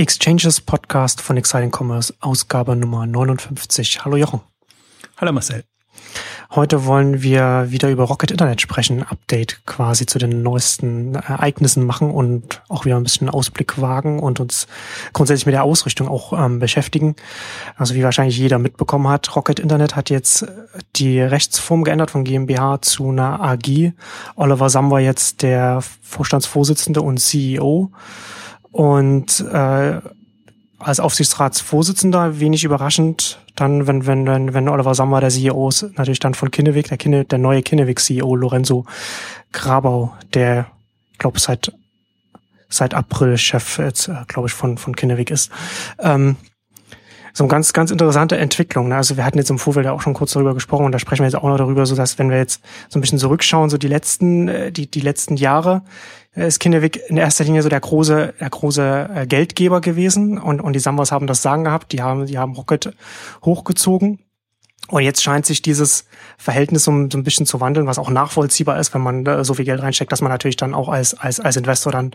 Exchanges Podcast von Exciting Commerce, Ausgabe Nummer 59. Hallo Jochen. Hallo Marcel. Heute wollen wir wieder über Rocket Internet sprechen, Update quasi zu den neuesten Ereignissen machen und auch wieder ein bisschen Ausblick wagen und uns grundsätzlich mit der Ausrichtung auch ähm, beschäftigen. Also wie wahrscheinlich jeder mitbekommen hat, Rocket Internet hat jetzt die Rechtsform geändert von GmbH zu einer AG. Oliver Sam war jetzt der Vorstandsvorsitzende und CEO und äh, als Aufsichtsratsvorsitzender wenig überraschend dann, wenn, wenn, wenn, wenn Oliver Sammer der CEO ist, natürlich dann von Kinneweg, der, Kinne, der neue Kinneweg-CEO Lorenzo Grabau, der, ich glaube, seit, seit April Chef jetzt, äh, glaube ich, von, von Kinneweg ist. Ähm, so eine ganz, ganz interessante Entwicklung. Ne? Also wir hatten jetzt im Vorfeld ja auch schon kurz darüber gesprochen und da sprechen wir jetzt auch noch darüber, so dass wenn wir jetzt so ein bisschen zurückschauen, so die letzten, äh, die, die letzten Jahre, ist Kinderweg in erster Linie so der große, der große äh, Geldgeber gewesen und, und die Sambas haben das Sagen gehabt, die haben, die haben Rocket hochgezogen. Und jetzt scheint sich dieses Verhältnis so, so ein bisschen zu wandeln, was auch nachvollziehbar ist, wenn man äh, so viel Geld reinsteckt, dass man natürlich dann auch als, als, als Investor dann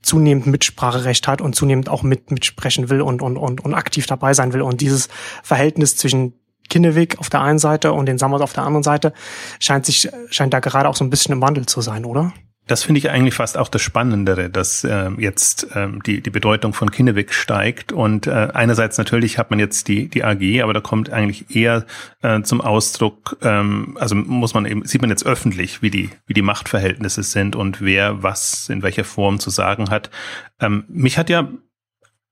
zunehmend Mitspracherecht hat und zunehmend auch mit, mitsprechen will und, und, und, und aktiv dabei sein will. Und dieses Verhältnis zwischen Kinneweg auf der einen Seite und den Sammers auf der anderen Seite scheint sich, scheint da gerade auch so ein bisschen im Wandel zu sein, oder? Das finde ich eigentlich fast auch das Spannendere, dass äh, jetzt ähm, die, die Bedeutung von Kinneweg steigt. Und äh, einerseits natürlich hat man jetzt die, die AG, aber da kommt eigentlich eher äh, zum Ausdruck, ähm, also muss man eben, sieht man jetzt öffentlich, wie die, wie die Machtverhältnisse sind und wer was in welcher Form zu sagen hat. Ähm, mich hat ja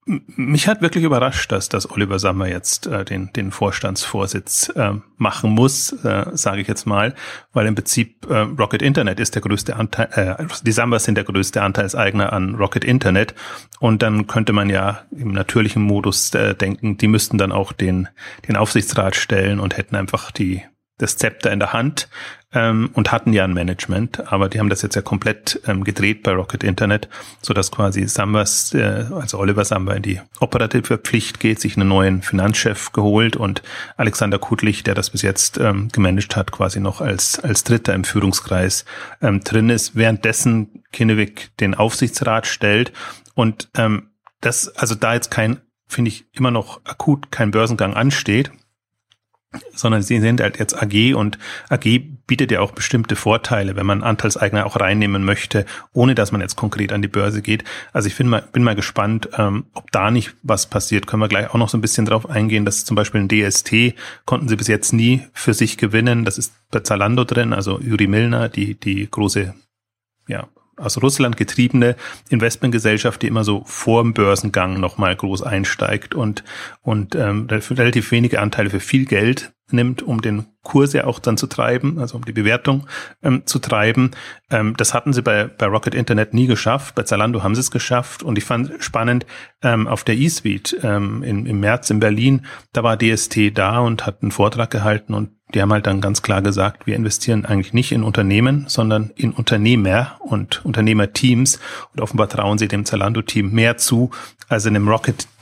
mich hat wirklich überrascht, dass, dass Oliver Sammer jetzt äh, den, den Vorstandsvorsitz äh, machen muss, äh, sage ich jetzt mal, weil im Prinzip äh, Rocket Internet ist der größte Anteil, äh, die Sambas sind der größte Anteilseigner an Rocket Internet. Und dann könnte man ja im natürlichen Modus äh, denken, die müssten dann auch den, den Aufsichtsrat stellen und hätten einfach die, das Zepter in der Hand ähm, und hatten ja ein Management, aber die haben das jetzt ja komplett ähm, gedreht bei Rocket Internet, so dass quasi Sambas, äh, also Oliver Samba in die operative Pflicht geht, sich einen neuen Finanzchef geholt und Alexander Kudlich, der das bis jetzt ähm, gemanagt hat, quasi noch als als Dritter im Führungskreis ähm, drin ist, währenddessen Kinnewig den Aufsichtsrat stellt und ähm, das, also da jetzt kein, finde ich, immer noch akut kein Börsengang ansteht, sondern sie sind halt jetzt AG und AG bietet ja auch bestimmte Vorteile, wenn man Anteilseigner auch reinnehmen möchte, ohne dass man jetzt konkret an die Börse geht. Also ich bin mal, bin mal gespannt, ähm, ob da nicht was passiert. Können wir gleich auch noch so ein bisschen drauf eingehen, dass zum Beispiel ein DST konnten sie bis jetzt nie für sich gewinnen. Das ist bei Zalando drin, also Yuri Milner, die, die große ja, aus Russland getriebene Investmentgesellschaft, die immer so vor dem Börsengang nochmal groß einsteigt und, und ähm, relativ wenige Anteile für viel Geld nimmt, um den Kurs ja auch dann zu treiben, also um die Bewertung ähm, zu treiben. Ähm, das hatten sie bei, bei Rocket Internet nie geschafft. Bei Zalando haben sie es geschafft. Und ich fand spannend, ähm, auf der E-Suite ähm, im März in Berlin, da war DST da und hat einen Vortrag gehalten und die haben halt dann ganz klar gesagt, wir investieren eigentlich nicht in Unternehmen, sondern in Unternehmer und Unternehmerteams. Und offenbar trauen sie dem Zalando-Team mehr zu, als in dem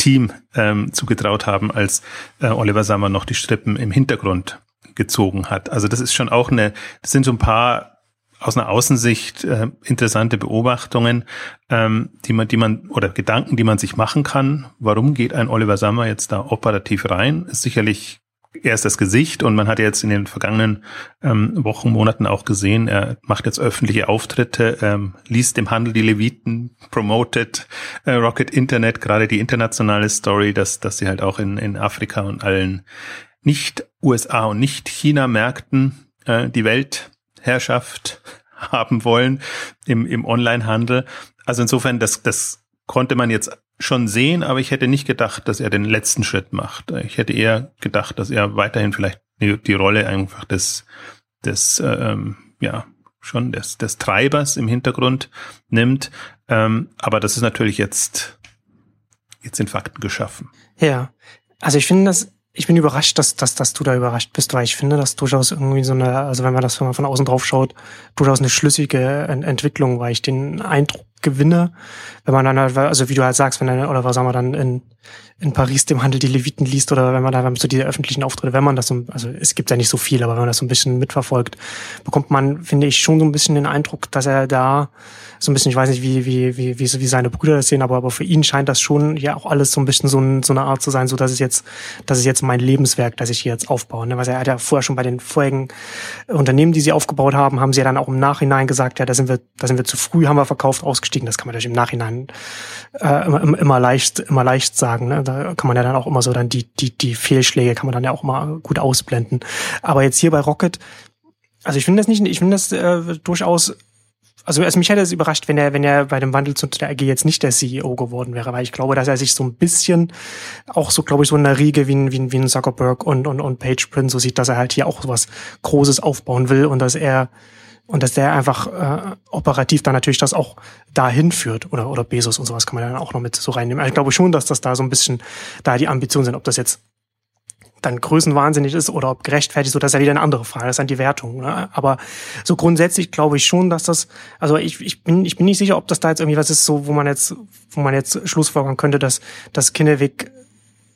Rocket-Team ähm, zugetraut haben, als äh, Oliver Sammer noch die Strippen im Hintergrund gezogen hat. Also das ist schon auch eine, das sind so ein paar aus einer Außensicht äh, interessante Beobachtungen, ähm, die man, die man oder Gedanken, die man sich machen kann. Warum geht ein Oliver Sammer jetzt da operativ rein? Ist sicherlich er ist das Gesicht und man hat jetzt in den vergangenen ähm, Wochen, Monaten auch gesehen, er macht jetzt öffentliche Auftritte, ähm, liest dem Handel die Leviten, promotet äh, Rocket Internet, gerade die internationale Story, dass, dass sie halt auch in, in Afrika und allen nicht USA und nicht China Märkten äh, die Weltherrschaft haben wollen im, im Online-Handel. Also insofern, das, das konnte man jetzt schon sehen, aber ich hätte nicht gedacht, dass er den letzten Schritt macht. Ich hätte eher gedacht, dass er weiterhin vielleicht die, Rolle einfach des, des ähm, ja, schon des, des Treibers im Hintergrund nimmt. Ähm, aber das ist natürlich jetzt, jetzt in Fakten geschaffen. Ja, also ich finde das ich bin überrascht, dass, dass, dass du da überrascht bist, weil ich finde, dass durchaus irgendwie so eine, also wenn man das von außen drauf schaut, durchaus eine schlüssige Entwicklung, weil ich den Eindruck Gewinne, wenn man dann, halt, also wie du halt sagst, wenn dann, oder was sagen wir dann in, in Paris dem Handel die Leviten liest oder wenn man da so diese öffentlichen Auftritte, wenn man das so, also es gibt ja nicht so viel, aber wenn man das so ein bisschen mitverfolgt, bekommt man, finde ich, schon so ein bisschen den Eindruck, dass er da so ein bisschen, ich weiß nicht, wie, wie, wie, wie, wie seine Brüder das sehen, aber, aber für ihn scheint das schon ja auch alles so ein bisschen so, ein, so eine Art zu sein, so dass es jetzt, das ist jetzt mein Lebenswerk, das ich hier jetzt aufbaue. Ne? Weil er hat ja vorher schon bei den vorigen Unternehmen, die sie aufgebaut haben, haben sie ja dann auch im Nachhinein gesagt, ja, da sind wir, da sind wir zu früh, haben wir verkauft, ausgestiegen. Das kann man natürlich im Nachhinein äh, immer, immer leicht, immer leicht sagen. Ne? Da kann man ja dann auch immer so dann die, die, die Fehlschläge kann man dann ja auch mal gut ausblenden. Aber jetzt hier bei Rocket, also ich finde das nicht, ich finde das äh, durchaus also, also mich hätte es überrascht, wenn er, wenn er bei dem Wandel zu der AG jetzt nicht der CEO geworden wäre, weil ich glaube, dass er sich so ein bisschen auch so, glaube ich, so in der Riege wie ein, wie wie ein Zuckerberg und, und, und Page Print so sieht, dass er halt hier auch was Großes aufbauen will und dass er und dass der einfach äh, operativ dann natürlich das auch dahin führt oder oder Bezos und sowas kann man dann auch noch mit so reinnehmen. Also ich glaube schon, dass das da so ein bisschen da die Ambitionen sind, ob das jetzt dann größenwahnsinnig ist oder ob gerechtfertigt, so das ist ja wieder eine andere Frage, das ist dann die Wertung. Ne? Aber so grundsätzlich glaube ich schon, dass das, also ich, ich bin ich bin nicht sicher, ob das da jetzt irgendwie was ist, so wo man jetzt wo man jetzt Schlussfolgern könnte, dass dass Kinnevik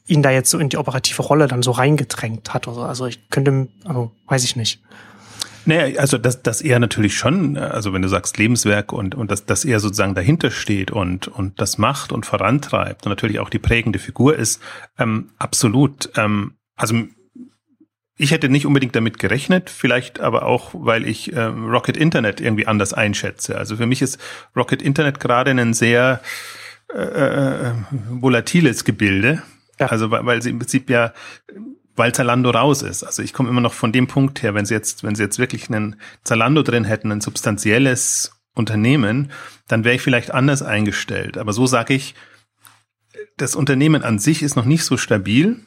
ihn da jetzt so in die operative Rolle dann so reingedrängt hat oder so. Also ich könnte, also weiß ich nicht. Naja, also dass das eher natürlich schon, also wenn du sagst Lebenswerk und, und dass das eher sozusagen dahinter steht und, und das macht und vorantreibt und natürlich auch die prägende Figur ist, ähm, absolut. Ähm, also ich hätte nicht unbedingt damit gerechnet, vielleicht aber auch, weil ich ähm, Rocket Internet irgendwie anders einschätze. Also für mich ist Rocket Internet gerade ein sehr äh, äh, volatiles Gebilde. Ja. Also weil, weil sie im Prinzip ja weil Zalando raus ist. Also ich komme immer noch von dem Punkt her, wenn sie jetzt, wenn sie jetzt wirklich einen Zalando drin hätten, ein substanzielles Unternehmen, dann wäre ich vielleicht anders eingestellt. Aber so sage ich, das Unternehmen an sich ist noch nicht so stabil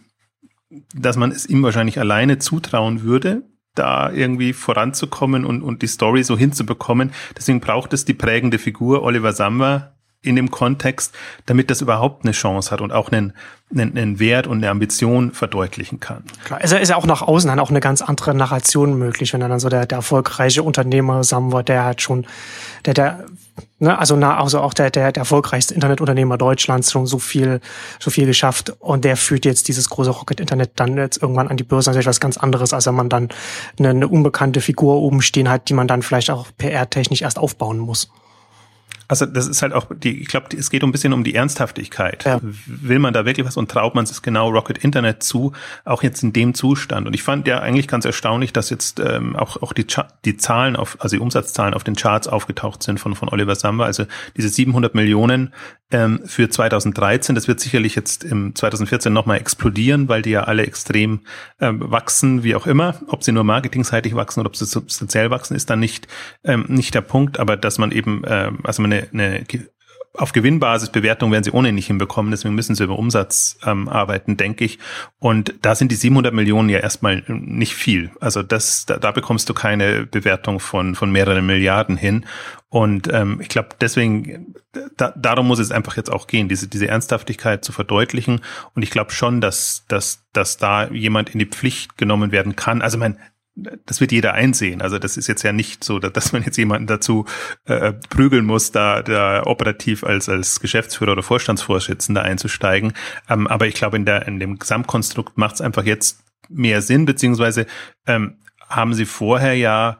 dass man es ihm wahrscheinlich alleine zutrauen würde, da irgendwie voranzukommen und, und die Story so hinzubekommen. Deswegen braucht es die prägende Figur Oliver Samba in dem Kontext, damit das überhaupt eine Chance hat und auch einen, einen, einen Wert und eine Ambition verdeutlichen kann. Klar, ist ja, ist ja auch nach außen dann auch eine ganz andere Narration möglich, wenn dann so der, der erfolgreiche Unternehmer Samba, der hat schon, der, der ne, also na, also auch der, der, der erfolgreichste Internetunternehmer Deutschlands schon so viel, so viel geschafft und der führt jetzt dieses große Rocket Internet dann jetzt irgendwann an die Börse natürlich was ganz anderes, als wenn man dann eine, eine unbekannte Figur oben stehen hat, die man dann vielleicht auch PR-technisch erst aufbauen muss. Also das ist halt auch die, ich glaube, es geht ein bisschen um die Ernsthaftigkeit. Ja. Will man da wirklich was und traut man es genau Rocket Internet zu, auch jetzt in dem Zustand? Und ich fand ja eigentlich ganz erstaunlich, dass jetzt ähm, auch auch die die Zahlen auf, also die Umsatzzahlen auf den Charts aufgetaucht sind von von Oliver Samba. Also diese 700 Millionen ähm, für 2013, das wird sicherlich jetzt im 2014 nochmal explodieren, weil die ja alle extrem ähm, wachsen, wie auch immer. Ob sie nur marketingseitig wachsen oder ob sie substanziell wachsen, ist dann nicht ähm, nicht der Punkt. Aber dass man eben, ähm, also man eine, eine auf Gewinnbasis Bewertung werden sie ohnehin nicht hinbekommen, deswegen müssen sie über Umsatz ähm, arbeiten, denke ich. Und da sind die 700 Millionen ja erstmal nicht viel. Also das, da, da bekommst du keine Bewertung von von mehreren Milliarden hin. Und ähm, ich glaube, deswegen da, darum muss es einfach jetzt auch gehen, diese diese Ernsthaftigkeit zu verdeutlichen. Und ich glaube schon, dass dass dass da jemand in die Pflicht genommen werden kann. Also mein das wird jeder einsehen. Also das ist jetzt ja nicht so, dass man jetzt jemanden dazu äh, prügeln muss, da, da operativ als als Geschäftsführer oder Vorstandsvorsitzender einzusteigen. Ähm, aber ich glaube, in der in dem Gesamtkonstrukt macht es einfach jetzt mehr Sinn, beziehungsweise ähm, haben sie vorher ja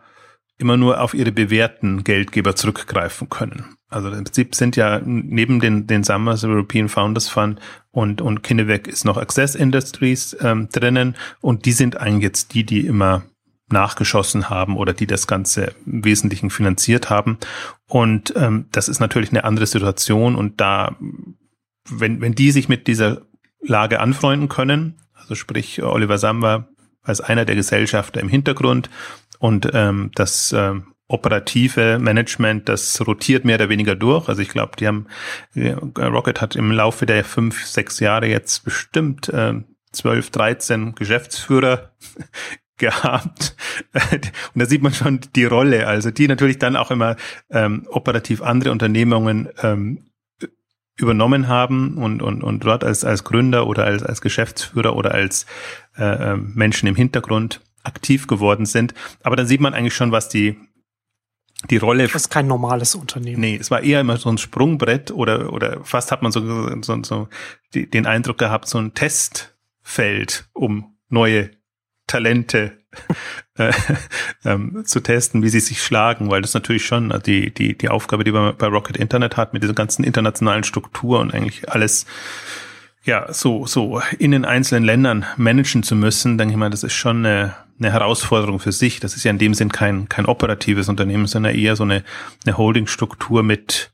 immer nur auf ihre bewährten Geldgeber zurückgreifen können. Also im Prinzip sind ja neben den, den Summers European Founders Fund und, und Kinnevik ist noch Access Industries ähm, drinnen und die sind eigentlich jetzt die, die immer nachgeschossen haben oder die das Ganze im Wesentlichen finanziert haben. Und ähm, das ist natürlich eine andere Situation. Und da, wenn, wenn die sich mit dieser Lage anfreunden können, also sprich Oliver Samba als einer der Gesellschafter im Hintergrund und ähm, das ähm, operative Management, das rotiert mehr oder weniger durch. Also ich glaube, die haben äh, Rocket hat im Laufe der fünf, sechs Jahre jetzt bestimmt äh, 12, 13 Geschäftsführer gehabt. Und da sieht man schon die Rolle, also die natürlich dann auch immer ähm, operativ andere Unternehmungen ähm, übernommen haben und, und, und dort als, als Gründer oder als, als Geschäftsführer oder als äh, ähm, Menschen im Hintergrund aktiv geworden sind. Aber dann sieht man eigentlich schon, was die die Rolle. Das ist kein normales Unternehmen. Nee, es war eher immer so ein Sprungbrett oder, oder fast hat man so, so, so die, den Eindruck gehabt, so ein Testfeld, um neue Talente äh, ähm, zu testen, wie sie sich schlagen, weil das natürlich schon die, die, die Aufgabe, die man bei Rocket Internet hat, mit dieser ganzen internationalen Struktur und eigentlich alles ja, so, so in den einzelnen Ländern managen zu müssen, denke ich mal, das ist schon eine, eine Herausforderung für sich. Das ist ja in dem Sinn kein, kein operatives Unternehmen, sondern eher so eine, eine Holdingstruktur mit,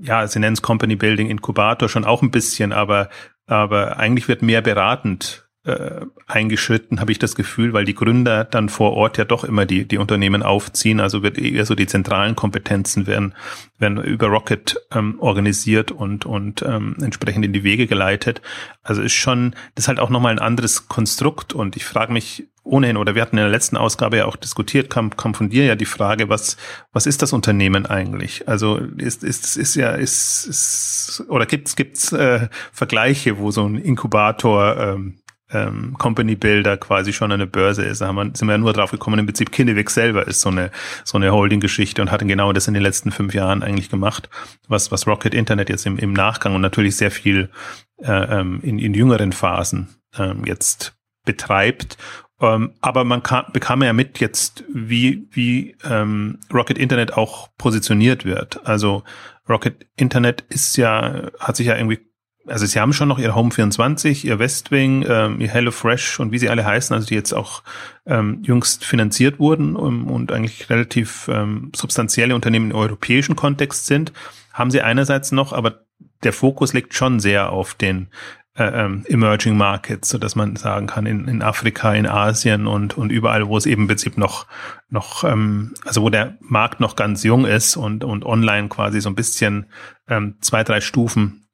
ja, sie nennen es Company Building Inkubator schon auch ein bisschen, aber, aber eigentlich wird mehr beratend äh, eingeschritten, habe ich das Gefühl, weil die Gründer dann vor Ort ja doch immer die, die Unternehmen aufziehen. Also wird eher so die zentralen Kompetenzen werden, werden über Rocket ähm, organisiert und, und ähm, entsprechend in die Wege geleitet. Also ist schon, das ist halt auch nochmal ein anderes Konstrukt und ich frage mich ohnehin, oder wir hatten in der letzten Ausgabe ja auch diskutiert, kam, kam von dir ja die Frage, was, was ist das Unternehmen eigentlich? Also ist, ist, ist ja, ist, ist oder gibt's, gibt's äh, Vergleiche, wo so ein Inkubator ähm, ähm, Company Builder quasi schon eine Börse ist. Da haben wir, sind wir ja nur drauf gekommen, im Prinzip Kinnevik selber ist so eine, so eine Holding-Geschichte und hat genau das in den letzten fünf Jahren eigentlich gemacht, was, was Rocket Internet jetzt im, im Nachgang und natürlich sehr viel äh, ähm, in, in jüngeren Phasen ähm, jetzt betreibt. Ähm, aber man kam, bekam ja mit jetzt, wie, wie ähm, Rocket Internet auch positioniert wird. Also Rocket Internet ist ja, hat sich ja irgendwie also sie haben schon noch ihr Home 24, ihr Westwing, ähm, ihr HelloFresh und wie sie alle heißen, also die jetzt auch ähm, jüngst finanziert wurden um, und eigentlich relativ ähm, substanzielle Unternehmen im europäischen Kontext sind, haben sie einerseits noch, aber der Fokus liegt schon sehr auf den äh, ähm, Emerging Markets, so dass man sagen kann, in, in Afrika, in Asien und, und überall, wo es eben im Prinzip noch, noch ähm, also wo der Markt noch ganz jung ist und, und online quasi so ein bisschen ähm, zwei, drei Stufen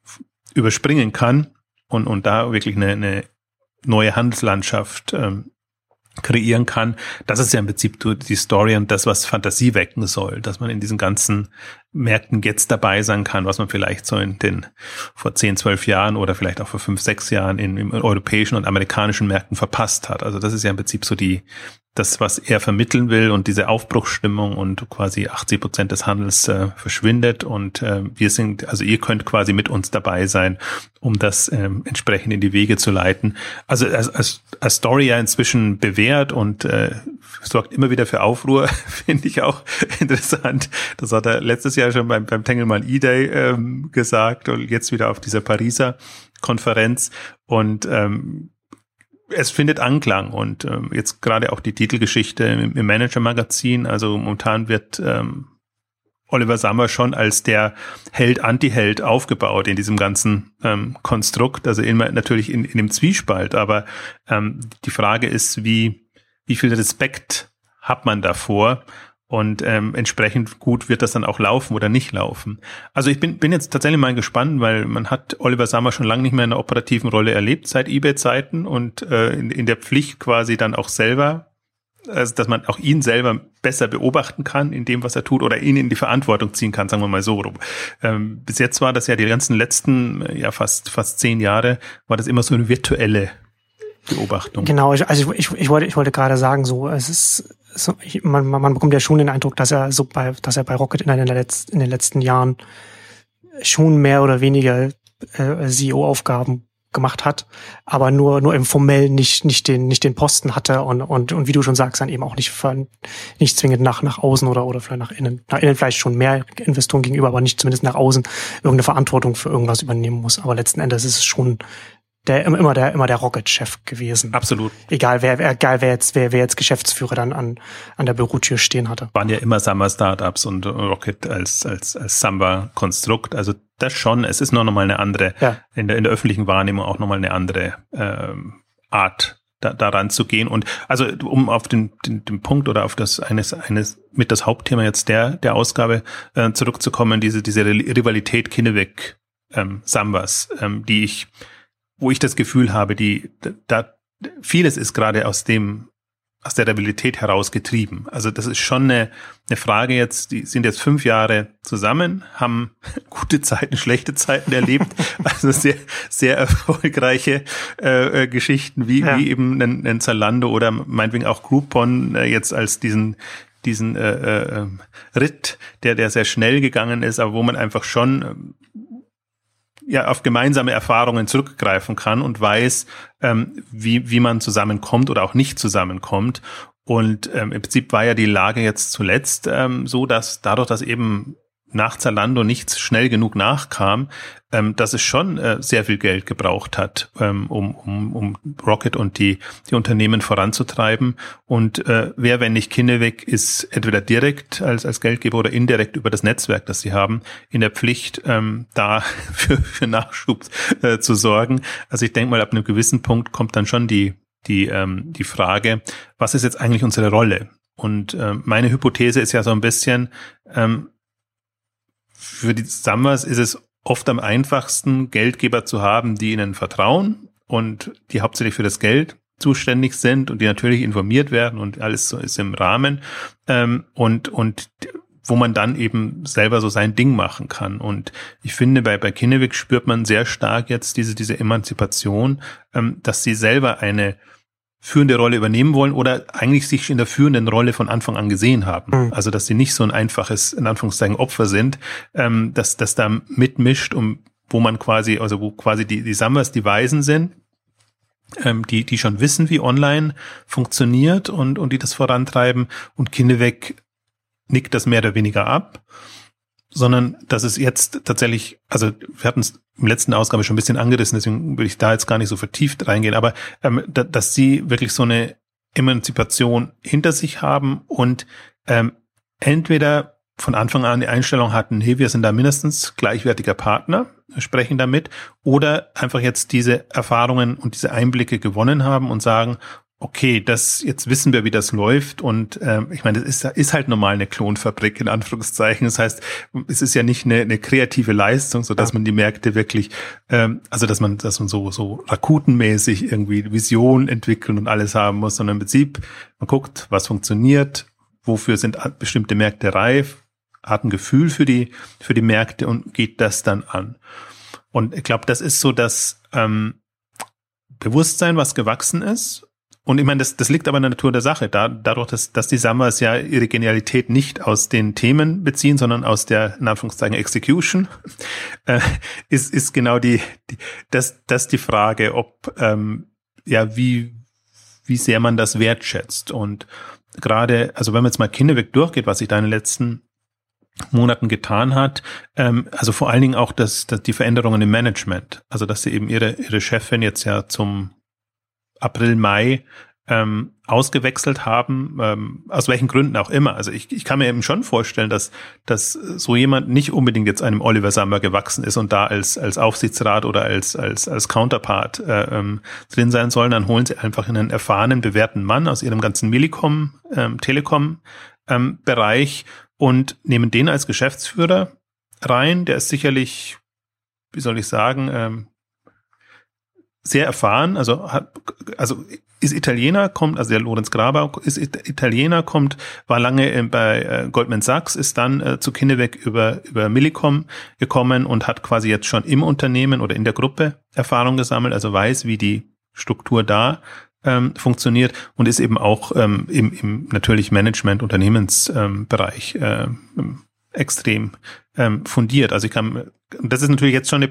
überspringen kann und, und da wirklich eine, eine neue Handelslandschaft ähm, kreieren kann. Das ist ja im Prinzip die Story und das, was Fantasie wecken soll, dass man in diesen ganzen Märkten jetzt dabei sein kann, was man vielleicht so in den vor 10, 12 Jahren oder vielleicht auch vor 5, 6 Jahren in, in europäischen und amerikanischen Märkten verpasst hat. Also das ist ja im Prinzip so die, das, was er vermitteln will und diese Aufbruchsstimmung und quasi 80 Prozent des Handels äh, verschwindet und äh, wir sind, also ihr könnt quasi mit uns dabei sein, um das ähm, entsprechend in die Wege zu leiten. Also als, als, als Story ja inzwischen bewährt und äh, sorgt immer wieder für Aufruhr, finde ich auch interessant. Das hat er letztes Jahr schon beim, beim Tengelmann E-Day ähm, gesagt und jetzt wieder auf dieser Pariser Konferenz und ähm, es findet Anklang und ähm, jetzt gerade auch die Titelgeschichte im, im Manager-Magazin, also momentan wird ähm, Oliver Sammer schon als der Held, Anti-Held aufgebaut in diesem ganzen ähm, Konstrukt, also immer natürlich in, in dem Zwiespalt, aber ähm, die Frage ist, wie, wie viel Respekt hat man davor und ähm, entsprechend gut wird das dann auch laufen oder nicht laufen. Also ich bin, bin jetzt tatsächlich mal gespannt, weil man hat Oliver Sammer schon lange nicht mehr in einer operativen Rolle erlebt seit eBay-Zeiten und äh, in, in der Pflicht quasi dann auch selber, also dass man auch ihn selber besser beobachten kann in dem, was er tut oder ihn in die Verantwortung ziehen kann, sagen wir mal so. Ähm, bis jetzt war das ja die ganzen letzten, ja fast fast zehn Jahre, war das immer so eine virtuelle Beobachtung. Genau, ich, also ich, ich, ich wollte, ich wollte gerade sagen, so, es ist, so, ich, man, man bekommt ja schon den Eindruck, dass er so bei, dass er bei Rocket in, den, letzten, in den letzten Jahren schon mehr oder weniger äh, CEO-Aufgaben gemacht hat, aber nur nur im formell nicht nicht den nicht den Posten hatte und und und wie du schon sagst, dann eben auch nicht für, nicht zwingend nach nach außen oder oder vielleicht nach innen nach innen vielleicht schon mehr Investoren gegenüber, aber nicht zumindest nach außen irgendeine Verantwortung für irgendwas übernehmen muss. Aber letzten Endes ist es schon der immer der immer der Rocket-Chef gewesen. Absolut. Egal wer, egal wer jetzt wer, wer jetzt Geschäftsführer dann an an der Bürotür stehen hatte. Waren ja immer Samba Startups und Rocket als als als Samba Konstrukt. Also das schon. Es ist noch mal eine andere ja. in der in der öffentlichen Wahrnehmung auch noch mal eine andere ähm, Art da, daran zu gehen. Und also um auf den, den, den Punkt oder auf das eines, eines mit das Hauptthema jetzt der, der Ausgabe äh, zurückzukommen, diese, diese Rivalität Kinneweg ähm, Sambas, ähm, die ich wo ich das Gefühl habe, die, da, vieles ist gerade aus dem, aus der Realität heraus getrieben. Also das ist schon eine, eine Frage jetzt, die sind jetzt fünf Jahre zusammen, haben gute Zeiten, schlechte Zeiten erlebt, also sehr, sehr erfolgreiche äh, äh, Geschichten, wie, ja. wie eben ein, ein Zalando oder meinetwegen auch Groupon äh, jetzt als diesen diesen äh, äh, Ritt, der, der sehr schnell gegangen ist, aber wo man einfach schon ähm, ja auf gemeinsame Erfahrungen zurückgreifen kann und weiß, ähm, wie, wie man zusammenkommt oder auch nicht zusammenkommt. Und ähm, im Prinzip war ja die Lage jetzt zuletzt ähm, so, dass dadurch, dass eben nach Zalando nichts schnell genug nachkam, ähm, dass es schon äh, sehr viel Geld gebraucht hat, ähm, um, um, um Rocket und die, die Unternehmen voranzutreiben. Und äh, wer, wenn nicht Kinneweg, ist entweder direkt als, als Geldgeber oder indirekt über das Netzwerk, das sie haben, in der Pflicht, ähm, da für, für Nachschub äh, zu sorgen. Also ich denke mal, ab einem gewissen Punkt kommt dann schon die, die, ähm, die Frage, was ist jetzt eigentlich unsere Rolle? Und äh, meine Hypothese ist ja so ein bisschen, ähm, für die Summers ist es oft am einfachsten, Geldgeber zu haben, die ihnen vertrauen und die hauptsächlich für das Geld zuständig sind und die natürlich informiert werden und alles so ist im Rahmen ähm, und und wo man dann eben selber so sein Ding machen kann. Und ich finde, bei, bei Kinnevik spürt man sehr stark jetzt diese, diese Emanzipation, ähm, dass sie selber eine führende Rolle übernehmen wollen oder eigentlich sich in der führenden Rolle von Anfang an gesehen haben. Mhm. Also dass sie nicht so ein einfaches, in Anführungszeichen, Opfer sind, ähm, dass das da mitmischt, um wo man quasi, also wo quasi die, die Summers die Weisen sind, ähm, die, die schon wissen, wie online funktioniert und, und die das vorantreiben und Kindeweg nickt das mehr oder weniger ab sondern dass es jetzt tatsächlich, also wir hatten es im letzten Ausgabe schon ein bisschen angerissen, deswegen würde ich da jetzt gar nicht so vertieft reingehen, aber ähm, da, dass sie wirklich so eine Emanzipation hinter sich haben und ähm, entweder von Anfang an die Einstellung hatten, hey, wir sind da mindestens gleichwertiger Partner, sprechen damit, oder einfach jetzt diese Erfahrungen und diese Einblicke gewonnen haben und sagen, okay, das jetzt wissen wir, wie das läuft und ähm, ich meine, das ist, ist halt normal eine Klonfabrik in Anführungszeichen. Das heißt, es ist ja nicht eine, eine kreative Leistung, so dass ja. man die Märkte wirklich, ähm, also dass man, dass man so so rakutenmäßig irgendwie Vision entwickeln und alles haben muss, sondern im Prinzip man guckt, was funktioniert, wofür sind bestimmte Märkte reif, hat ein Gefühl für die für die Märkte und geht das dann an. Und ich glaube, das ist so das ähm, Bewusstsein, was gewachsen ist und ich meine, das, das liegt aber in der Natur der Sache. Da, dadurch, dass, dass die Summers ja ihre Genialität nicht aus den Themen beziehen, sondern aus der, in Anführungszeichen, Execution, äh, ist, ist genau die, die das, das die Frage, ob, ähm, ja, wie, wie sehr man das wertschätzt. Und gerade, also wenn man jetzt mal Kinderweg durchgeht, was sich da in den letzten Monaten getan hat, ähm, also vor allen Dingen auch das, das, die Veränderungen im Management. Also dass sie eben ihre, ihre Chefin jetzt ja zum April, Mai ähm, ausgewechselt haben, ähm, aus welchen Gründen auch immer. Also ich, ich kann mir eben schon vorstellen, dass, dass so jemand nicht unbedingt jetzt einem Oliver Sammer gewachsen ist und da als, als Aufsichtsrat oder als, als, als Counterpart äh, ähm, drin sein soll. Dann holen sie einfach einen erfahrenen, bewährten Mann aus ihrem ganzen Millicom, ähm, Telekom ähm, Bereich und nehmen den als Geschäftsführer rein. Der ist sicherlich, wie soll ich sagen, ähm, sehr erfahren, also also ist Italiener, kommt, also der Lorenz Graber ist Italiener, kommt, war lange bei äh, Goldman Sachs, ist dann äh, zu Kinneweg über, über Millicom gekommen und hat quasi jetzt schon im Unternehmen oder in der Gruppe Erfahrung gesammelt, also weiß, wie die Struktur da ähm, funktioniert und ist eben auch ähm, im, im natürlich Management, Unternehmensbereich ähm, äh, extrem ähm, fundiert. Also ich kann, das ist natürlich jetzt schon eine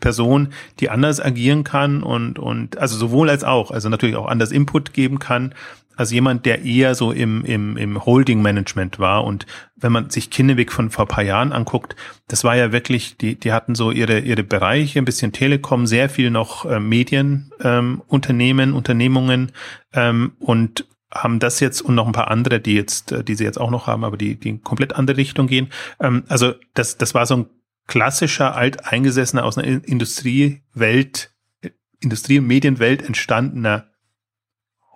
Person, die anders agieren kann und, und also sowohl als auch, also natürlich auch anders Input geben kann, als jemand, der eher so im, im, im Holding-Management war. Und wenn man sich Kinnewig von vor paar Jahren anguckt, das war ja wirklich, die, die hatten so ihre, ihre Bereiche, ein bisschen Telekom, sehr viel noch äh, Medienunternehmen, ähm, Unternehmungen ähm, und haben das jetzt und noch ein paar andere, die jetzt, äh, die sie jetzt auch noch haben, aber die, die in komplett andere Richtung gehen. Ähm, also das, das war so ein klassischer, alteingesessener, aus einer Industriewelt, Industrie- und Medienwelt entstandener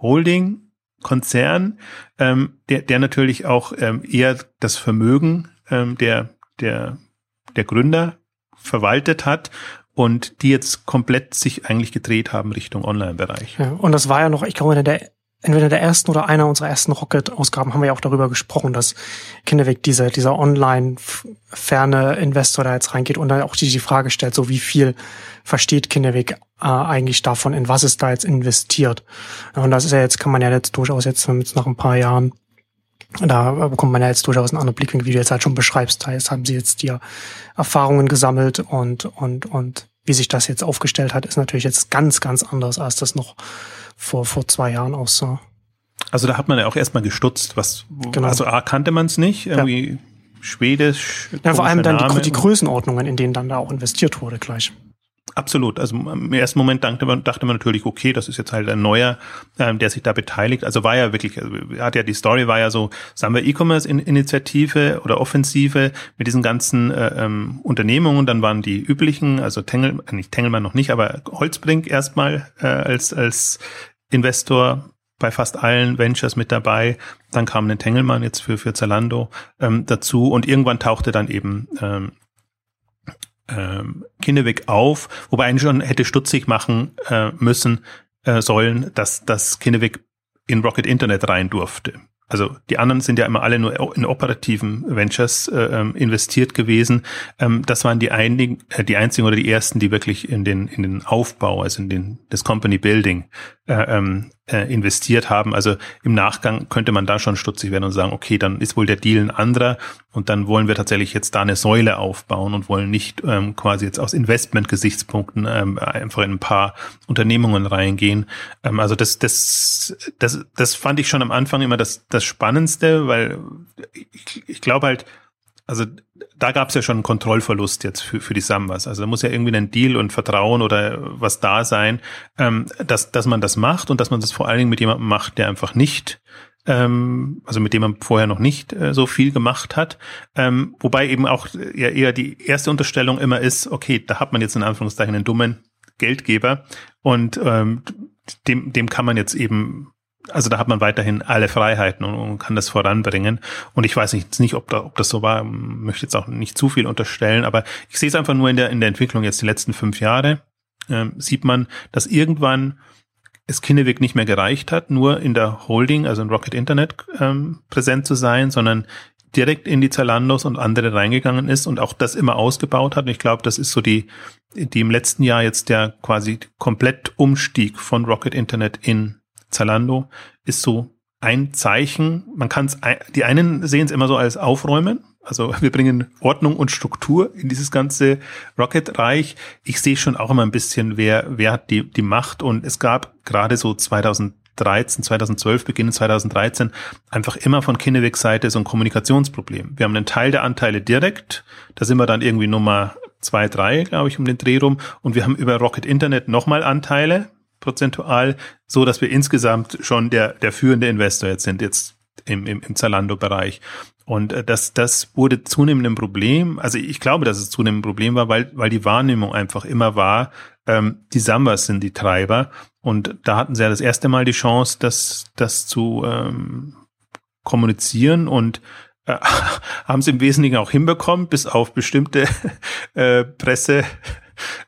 Holding, Konzern, ähm, der, der natürlich auch ähm, eher das Vermögen ähm, der, der, der Gründer verwaltet hat und die jetzt komplett sich eigentlich gedreht haben Richtung Online-Bereich. Ja, und das war ja noch, ich glaube, in der entweder der ersten oder einer unserer ersten Rocket-Ausgaben haben wir ja auch darüber gesprochen, dass Kinderweg dieser, dieser online-ferne Investor da jetzt reingeht und dann auch die, die Frage stellt, so wie viel versteht Kinderweg äh, eigentlich davon, in was es da jetzt investiert. Und das ist ja jetzt, kann man ja jetzt durchaus jetzt, jetzt nach ein paar Jahren Da bekommt man ja jetzt durchaus einen anderen Blickwinkel, wie du jetzt halt schon beschreibst. Da haben sie jetzt dir Erfahrungen gesammelt und, und, und wie sich das jetzt aufgestellt hat, ist natürlich jetzt ganz, ganz anders, als das noch vor, vor zwei Jahren aussah. Also da hat man ja auch erstmal gestutzt, was, genau. also A kannte man es nicht, irgendwie ja. Schwedisch. Ja, vor allem dann die, die, Größenordnungen, in denen dann da auch investiert wurde gleich. Absolut. Also im ersten Moment dachte man, dachte man natürlich, okay, das ist jetzt halt ein neuer, ähm, der sich da beteiligt. Also war ja wirklich, also hat ja die Story war ja so, sagen wir E-Commerce-Initiative oder Offensive mit diesen ganzen äh, ähm, Unternehmungen. Dann waren die üblichen, also Tengel, äh, nicht Tengelmann noch nicht, aber Holzbrink erstmal äh, als als Investor bei fast allen Ventures mit dabei. Dann kam ein Tengelmann jetzt für, für Zalando ähm, dazu und irgendwann tauchte dann eben ähm, ähm, Kinneweg auf, wobei eigentlich schon hätte stutzig machen äh, müssen äh, sollen, dass das Kinneweg in Rocket Internet rein durfte. Also die anderen sind ja immer alle nur in operativen Ventures äh, ähm, investiert gewesen. Ähm, das waren die einigen, äh, die einzigen oder die ersten, die wirklich in den in den Aufbau, also in den das Company Building äh, ähm, äh, investiert haben. Also im Nachgang könnte man da schon stutzig werden und sagen, okay, dann ist wohl der Deal ein anderer und dann wollen wir tatsächlich jetzt da eine Säule aufbauen und wollen nicht ähm, quasi jetzt aus Investment-Gesichtspunkten ähm, einfach in ein paar Unternehmungen reingehen. Ähm, also das, das, das, das fand ich schon am Anfang immer das, das Spannendste, weil ich, ich glaube halt, also da gab es ja schon einen Kontrollverlust jetzt für, für die Sambas. Also da muss ja irgendwie ein Deal und Vertrauen oder was da sein, ähm, dass, dass man das macht und dass man das vor allen Dingen mit jemandem macht, der einfach nicht ähm, also mit dem man vorher noch nicht äh, so viel gemacht hat. Ähm, wobei eben auch ja, eher die erste Unterstellung immer ist, okay, da hat man jetzt in Anführungszeichen einen dummen Geldgeber und ähm, dem, dem kann man jetzt eben also da hat man weiterhin alle Freiheiten und, und, kann das voranbringen. Und ich weiß nicht, nicht ob, da, ob das so war, möchte jetzt auch nicht zu viel unterstellen, aber ich sehe es einfach nur in der, in der Entwicklung jetzt die letzten fünf Jahre, ähm, sieht man, dass irgendwann es Kinneweg nicht mehr gereicht hat, nur in der Holding, also in Rocket Internet ähm, präsent zu sein, sondern direkt in die Zalandos und andere reingegangen ist und auch das immer ausgebaut hat. Und ich glaube, das ist so die, die im letzten Jahr jetzt der quasi komplett Umstieg von Rocket Internet in Zalando ist so ein Zeichen. Man kann es, die einen sehen es immer so als Aufräumen. Also wir bringen Ordnung und Struktur in dieses ganze Rocket-Reich. Ich sehe schon auch immer ein bisschen, wer, wer hat die, die Macht. Und es gab gerade so 2013, 2012, Beginn 2013, einfach immer von Kinnewigs Seite so ein Kommunikationsproblem. Wir haben einen Teil der Anteile direkt. Da sind wir dann irgendwie Nummer zwei, drei, glaube ich, um den Dreh rum. Und wir haben über Rocket Internet nochmal Anteile prozentual, so dass wir insgesamt schon der, der führende Investor jetzt sind, jetzt im, im, im Zalando-Bereich. Und äh, das, das wurde zunehmend ein Problem. Also ich glaube, dass es zunehmend ein Problem war, weil, weil die Wahrnehmung einfach immer war, ähm, die Sambas sind die Treiber. Und da hatten sie ja das erste Mal die Chance, das, das zu ähm, kommunizieren und äh, haben sie im Wesentlichen auch hinbekommen, bis auf bestimmte äh, Presse.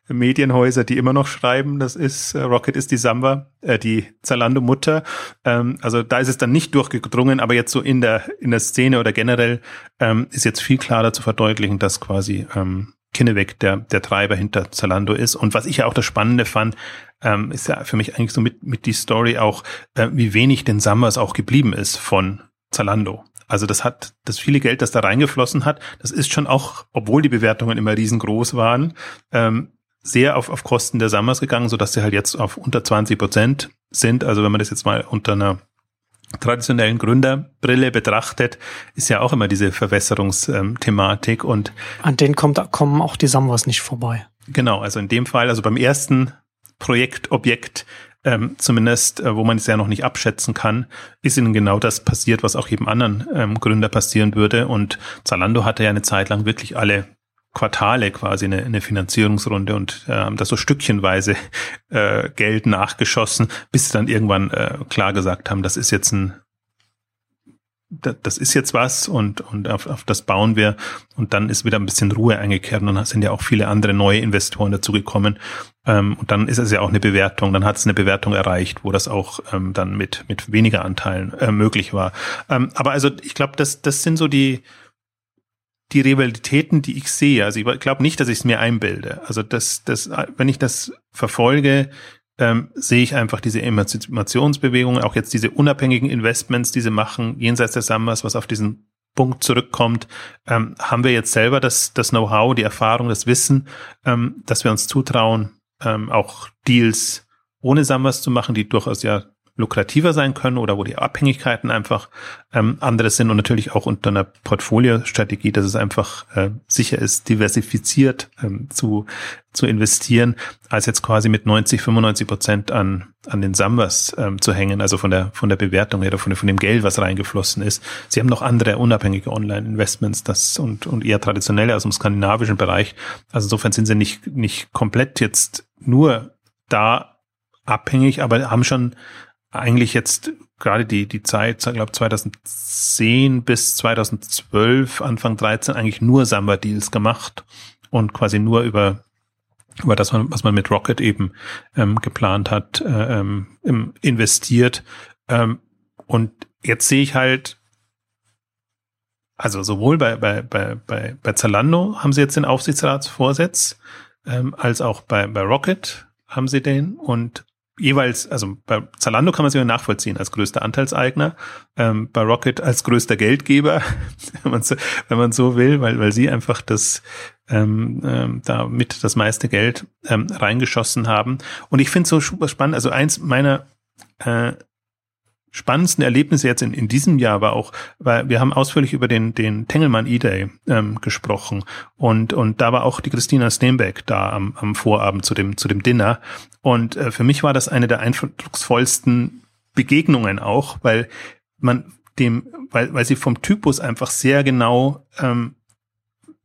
Medienhäuser, die immer noch schreiben, das ist äh, Rocket ist die Samba, äh, die Zalando-Mutter. Ähm, also da ist es dann nicht durchgedrungen, aber jetzt so in der in der Szene oder generell ähm, ist jetzt viel klarer zu verdeutlichen, dass quasi ähm, Kinneweg der der Treiber hinter Zalando ist. Und was ich ja auch das Spannende fand, ähm, ist ja für mich eigentlich so mit mit die Story auch, äh, wie wenig den Sambas auch geblieben ist von Zalando. Also das hat das viele Geld, das da reingeflossen hat, das ist schon auch, obwohl die Bewertungen immer riesengroß waren, ähm, sehr auf, auf Kosten der Summers gegangen, so dass sie halt jetzt auf unter 20 Prozent sind. Also wenn man das jetzt mal unter einer traditionellen Gründerbrille betrachtet, ist ja auch immer diese Verwässerungsthematik und an denen kommt, kommen auch die Samwas nicht vorbei. Genau, also in dem Fall, also beim ersten Projektobjekt ähm, zumindest, äh, wo man es ja noch nicht abschätzen kann, ist ihnen genau das passiert, was auch jedem anderen ähm, Gründer passieren würde. Und Zalando hatte ja eine Zeit lang wirklich alle Quartale quasi eine, eine Finanzierungsrunde und äh, haben da so stückchenweise äh, Geld nachgeschossen, bis sie dann irgendwann äh, klar gesagt haben, das ist jetzt ein das ist jetzt was und, und auf, auf das bauen wir und dann ist wieder ein bisschen Ruhe eingekehrt und dann sind ja auch viele andere neue Investoren dazugekommen ähm, und dann ist es ja auch eine Bewertung, dann hat es eine Bewertung erreicht, wo das auch ähm, dann mit, mit weniger Anteilen äh, möglich war. Ähm, aber also ich glaube, das, das sind so die, die Rivalitäten, die ich sehe. Also ich glaube nicht, dass ich es mir einbilde. Also das, das, wenn ich das verfolge, ähm, sehe ich einfach diese Emanzipationsbewegungen, auch jetzt diese unabhängigen Investments, die sie machen, jenseits des Summers, was auf diesen Punkt zurückkommt, ähm, haben wir jetzt selber das, das Know-how, die Erfahrung, das Wissen, ähm, dass wir uns zutrauen, ähm, auch Deals ohne Summers zu machen, die durchaus ja lukrativer sein können oder wo die Abhängigkeiten einfach ähm, andere sind und natürlich auch unter einer Portfoliostrategie, dass es einfach äh, sicher ist, diversifiziert ähm, zu, zu investieren, als jetzt quasi mit 90, 95 Prozent an, an den Sambas ähm, zu hängen, also von der, von der Bewertung her oder von, von dem Geld, was reingeflossen ist. Sie haben noch andere unabhängige Online-Investments, das und, und eher traditionelle aus dem skandinavischen Bereich. Also insofern sind sie nicht, nicht komplett jetzt nur da abhängig, aber haben schon eigentlich jetzt gerade die, die Zeit, ich glaube 2010 bis 2012, Anfang 13 eigentlich nur Samba-Deals gemacht und quasi nur über über das, was man mit Rocket eben ähm, geplant hat, äh, ähm, investiert. Ähm, und jetzt sehe ich halt, also sowohl bei, bei, bei, bei, bei Zalando haben sie jetzt den Aufsichtsratsvorsitz, ähm, als auch bei, bei Rocket haben sie den. Und jeweils, also bei Zalando kann man sich ja nachvollziehen als größter Anteilseigner, ähm, bei Rocket als größter Geldgeber, wenn man so, wenn man so will, weil, weil sie einfach das ähm, ähm, da mit das meiste Geld ähm, reingeschossen haben. Und ich finde es so super spannend, also eins meiner äh, spannendsten Erlebnisse jetzt in, in diesem Jahr war auch, weil wir haben ausführlich über den, den Tengelmann E-Day ähm, gesprochen. Und, und da war auch die Christina Steenbeck da am, am Vorabend zu dem, zu dem Dinner. Und äh, für mich war das eine der eindrucksvollsten Begegnungen auch, weil man dem, weil, weil sie vom Typus einfach sehr genau ähm,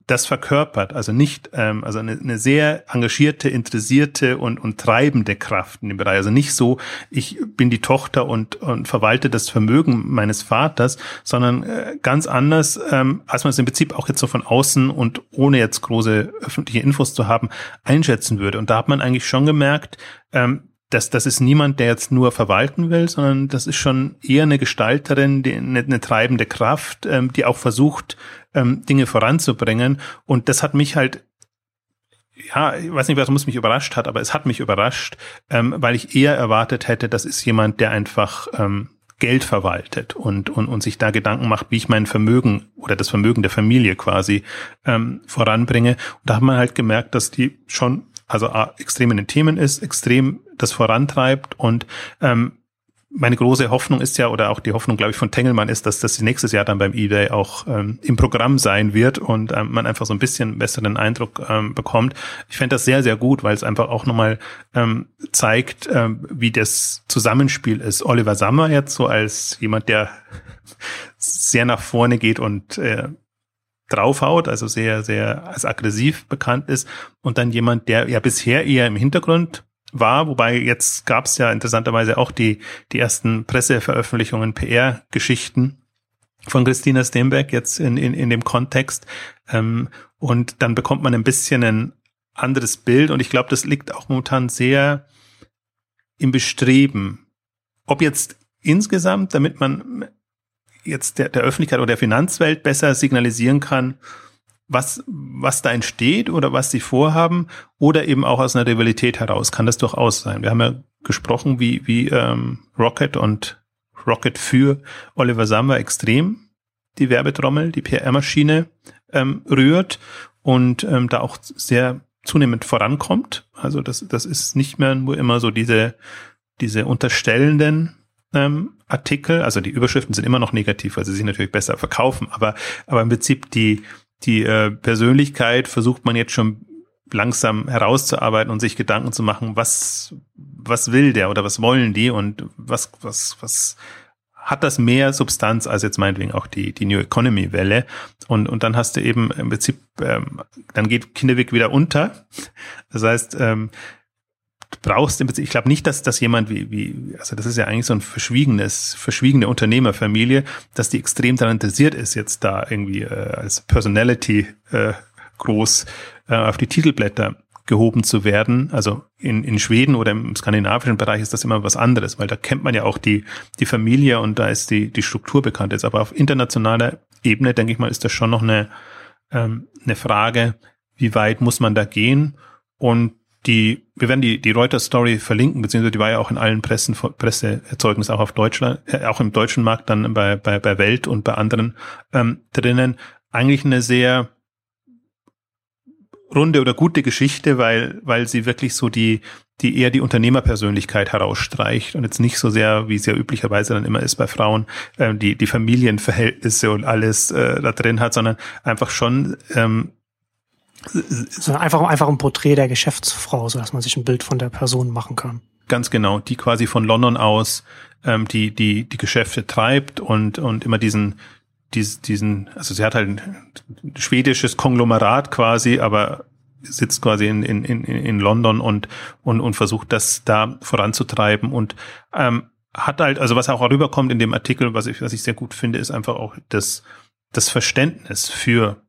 das verkörpert, also nicht, ähm, also eine, eine sehr engagierte, interessierte und, und treibende Kraft in dem Bereich. Also nicht so, ich bin die Tochter und, und verwalte das Vermögen meines Vaters, sondern äh, ganz anders, ähm, als man es im Prinzip auch jetzt so von außen und ohne jetzt große öffentliche Infos zu haben, einschätzen würde. Und da hat man eigentlich schon gemerkt, ähm, das, das ist niemand, der jetzt nur verwalten will, sondern das ist schon eher eine Gestalterin, die, eine, eine treibende Kraft, ähm, die auch versucht, ähm, Dinge voranzubringen. Und das hat mich halt ja, ich weiß nicht, was mich überrascht hat, aber es hat mich überrascht, ähm, weil ich eher erwartet hätte, das ist jemand, der einfach ähm, Geld verwaltet und, und, und sich da Gedanken macht, wie ich mein Vermögen oder das Vermögen der Familie quasi ähm, voranbringe. Und da hat man halt gemerkt, dass die schon also extrem in den Themen ist, extrem das vorantreibt und ähm, meine große Hoffnung ist ja, oder auch die Hoffnung, glaube ich, von Tengelmann ist, dass das nächstes Jahr dann beim eBay auch ähm, im Programm sein wird und ähm, man einfach so ein bisschen besseren Eindruck ähm, bekommt. Ich fände das sehr, sehr gut, weil es einfach auch nochmal ähm, zeigt, ähm, wie das Zusammenspiel ist. Oliver Sammer jetzt so als jemand, der sehr nach vorne geht und äh, draufhaut, also sehr, sehr als aggressiv bekannt ist und dann jemand, der ja bisher eher im Hintergrund war, wobei jetzt gab es ja interessanterweise auch die, die ersten Presseveröffentlichungen, PR-Geschichten von Christina Steenbeck jetzt in, in, in dem Kontext. Ähm, und dann bekommt man ein bisschen ein anderes Bild und ich glaube, das liegt auch momentan sehr im Bestreben. Ob jetzt insgesamt, damit man jetzt der, der Öffentlichkeit oder der Finanzwelt besser signalisieren kann, was, was da entsteht oder was sie vorhaben oder eben auch aus einer Rivalität heraus kann das durchaus sein. Wir haben ja gesprochen, wie, wie ähm, Rocket und Rocket für Oliver Samba extrem die Werbetrommel, die PR-Maschine ähm, rührt und ähm, da auch sehr zunehmend vorankommt. Also das, das ist nicht mehr nur immer so diese, diese unterstellenden ähm, Artikel, also die Überschriften sind immer noch negativ, weil sie sich natürlich besser verkaufen, aber, aber im Prinzip die, die äh, Persönlichkeit versucht man jetzt schon langsam herauszuarbeiten und sich Gedanken zu machen, was, was will der oder was wollen die und was, was, was hat das mehr Substanz als jetzt meinetwegen auch die, die New Economy Welle. Und, und dann hast du eben im Prinzip, ähm, dann geht Kinderweg wieder unter. Das heißt, ähm, brauchst im Prinzip, ich glaube nicht, dass das jemand wie, wie, also das ist ja eigentlich so ein verschwiegenes, verschwiegene Unternehmerfamilie, dass die extrem daran interessiert ist, jetzt da irgendwie äh, als Personality äh, groß äh, auf die Titelblätter gehoben zu werden. Also in, in Schweden oder im skandinavischen Bereich ist das immer was anderes, weil da kennt man ja auch die, die Familie und da ist die, die Struktur bekannt jetzt. Aber auf internationaler Ebene, denke ich mal, ist das schon noch eine, ähm, eine Frage, wie weit muss man da gehen? Und die, wir werden die, die Reuters-Story verlinken, beziehungsweise die war ja auch in allen Pressen, Presseerzeugnissen auch auf Deutschland, äh, auch im deutschen Markt dann bei, bei, bei Welt und bei anderen ähm, drinnen. Eigentlich eine sehr runde oder gute Geschichte, weil, weil sie wirklich so die, die eher die Unternehmerpersönlichkeit herausstreicht und jetzt nicht so sehr, wie es ja üblicherweise dann immer ist bei Frauen, äh, die, die Familienverhältnisse und alles äh, da drin hat, sondern einfach schon ähm, so einfach, einfach ein Porträt der Geschäftsfrau, so dass man sich ein Bild von der Person machen kann. Ganz genau, die quasi von London aus ähm, die, die, die Geschäfte treibt und, und immer diesen, diesen, diesen, also sie hat halt ein schwedisches Konglomerat quasi, aber sitzt quasi in, in, in, in London und, und, und versucht das da voranzutreiben und ähm, hat halt, also was auch rüberkommt in dem Artikel, was ich, was ich sehr gut finde, ist einfach auch das, das Verständnis für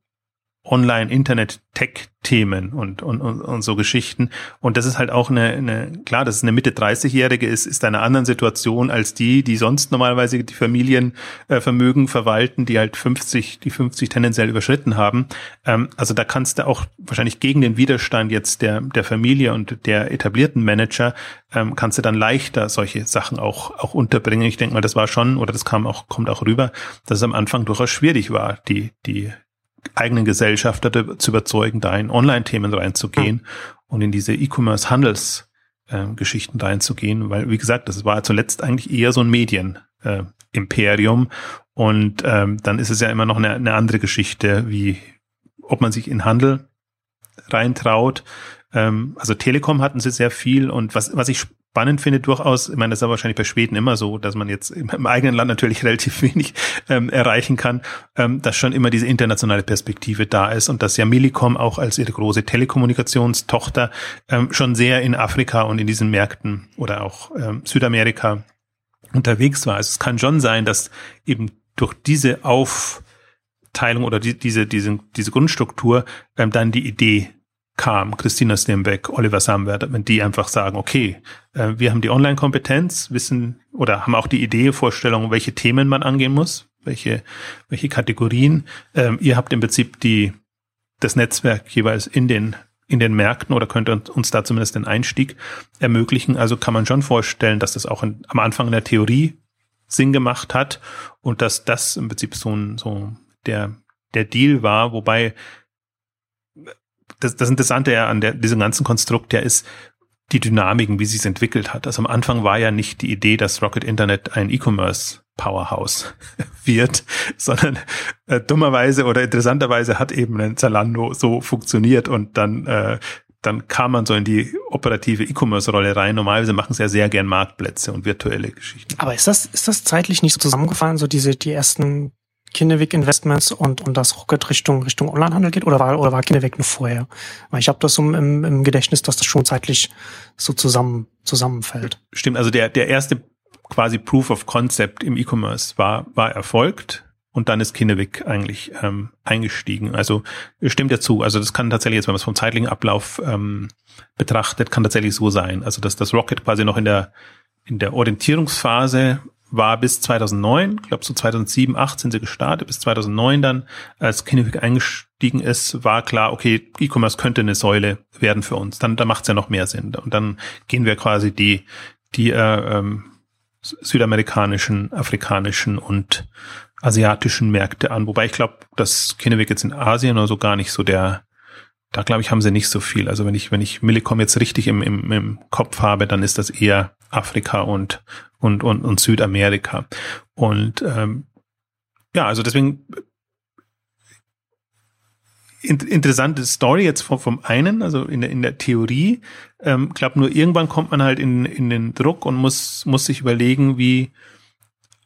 Online, Internet, Tech-Themen und, und, und, und so Geschichten. Und das ist halt auch eine, eine klar, dass es eine Mitte 30-Jährige ist, ist eine andere Situation als die, die sonst normalerweise die Familienvermögen äh, verwalten, die halt 50, die 50 tendenziell überschritten haben. Ähm, also da kannst du auch wahrscheinlich gegen den Widerstand jetzt der, der Familie und der etablierten Manager, ähm, kannst du dann leichter solche Sachen auch, auch unterbringen. Ich denke mal, das war schon, oder das kam auch, kommt auch rüber, dass es am Anfang durchaus schwierig war, die, die eigenen Gesellschafter zu überzeugen, da in Online-Themen reinzugehen und in diese E-Commerce-Handels-Geschichten äh, reinzugehen, weil, wie gesagt, das war zuletzt eigentlich eher so ein Medien-Imperium. Und ähm, dann ist es ja immer noch eine, eine andere Geschichte, wie ob man sich in Handel reintraut. Ähm, also Telekom hatten sie sehr viel und was, was ich spannend finde durchaus, ich meine, das ist ja wahrscheinlich bei Schweden immer so, dass man jetzt im, eigenen Land natürlich relativ wenig ähm, erreichen kann, ähm, dass schon immer diese internationale Perspektive da ist und dass ja Millicom auch als ihre große Telekommunikationstochter ähm, schon sehr in Afrika und in diesen Märkten oder auch ähm, Südamerika unterwegs war. Also es kann schon sein, dass eben durch diese Aufteilung oder die, diese, diese, diese Grundstruktur ähm, dann die Idee kam, Christina Stembeck, Oliver Samwerder, wenn die einfach sagen, okay, äh, wir haben die Online-Kompetenz, wissen oder haben auch die Idee, Vorstellung, welche Themen man angehen muss, welche, welche Kategorien. Ähm, ihr habt im Prinzip die, das Netzwerk jeweils in den in den Märkten oder könnte uns da zumindest den Einstieg ermöglichen. Also kann man schon vorstellen, dass das auch in, am Anfang in der Theorie Sinn gemacht hat und dass das im Prinzip so ein, so der, der Deal war, wobei das, das Interessante ja an der, diesem ganzen Konstrukt ja ist, die Dynamiken, wie sie es entwickelt hat. Also am Anfang war ja nicht die Idee, dass Rocket Internet ein E-Commerce Powerhouse wird, sondern äh, dummerweise oder interessanterweise hat eben ein Zalando so funktioniert und dann äh, dann kam man so in die operative E-Commerce-Rolle rein. Normalerweise machen sie ja sehr gern Marktplätze und virtuelle Geschichten. Aber ist das, ist das zeitlich nicht so zusammengefallen, so diese, die ersten Kinnevik Investments und, und das Rocket Richtung, Richtung Onlinehandel geht? Oder war, oder war Kinnevik nur vorher? Weil ich habe das so im, im Gedächtnis, dass das schon zeitlich so zusammen, zusammenfällt. Stimmt, also der, der erste quasi Proof of Concept im E-Commerce war, war erfolgt und dann ist Kinnevik eigentlich ähm, eingestiegen. Also stimmt ja zu. Also das kann tatsächlich jetzt, wenn man es vom zeitlichen Ablauf ähm, betrachtet, kann tatsächlich so sein. Also dass das Rocket quasi noch in der in der Orientierungsphase war bis 2009, ich glaube so 2007, 8 sind sie gestartet, bis 2009 dann, als Kinevik eingestiegen ist, war klar, okay, E-Commerce könnte eine Säule werden für uns. Dann, da macht es ja noch mehr Sinn. Und dann gehen wir quasi die, die äh, ähm, südamerikanischen, afrikanischen und asiatischen Märkte an. Wobei ich glaube, dass Kinevik jetzt in Asien oder so gar nicht so der, da glaube ich, haben sie nicht so viel. Also wenn ich, wenn ich Millicom jetzt richtig im, im, im Kopf habe, dann ist das eher Afrika und, und, und, und Südamerika. Und ähm, ja, also deswegen interessante Story jetzt vom, vom einen, also in der, in der Theorie. Ähm, glaube nur irgendwann kommt man halt in, in den Druck und muss, muss sich überlegen, wie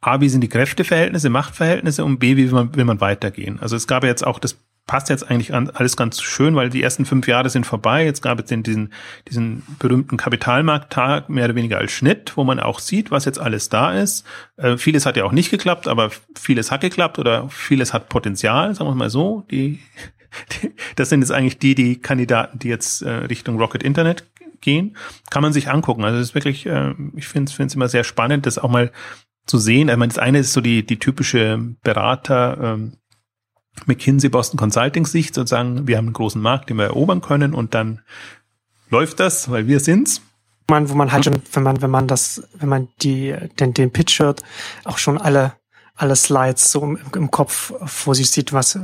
A, wie sind die Kräfteverhältnisse, Machtverhältnisse und B, wie will man, will man weitergehen. Also es gab ja jetzt auch das passt jetzt eigentlich an, alles ganz schön, weil die ersten fünf Jahre sind vorbei. Jetzt gab es den, diesen, diesen berühmten Kapitalmarkttag mehr oder weniger als Schnitt, wo man auch sieht, was jetzt alles da ist. Äh, vieles hat ja auch nicht geklappt, aber vieles hat geklappt oder vieles hat Potenzial, sagen wir mal so. Die, die das sind jetzt eigentlich die, die Kandidaten, die jetzt äh, Richtung Rocket Internet gehen. Kann man sich angucken. Also es ist wirklich, äh, ich finde es immer sehr spannend, das auch mal zu sehen. Ich meine, das eine ist so die, die typische Berater, ähm, McKinsey Boston Consulting Sicht sozusagen, wir haben einen großen Markt, den wir erobern können und dann läuft das, weil wir sind's. Man, wo man halt schon, wenn man, wenn man das, wenn man die, den, den Pitch hört, auch schon alle, alle Slides so im, im Kopf vor sich sieht, was,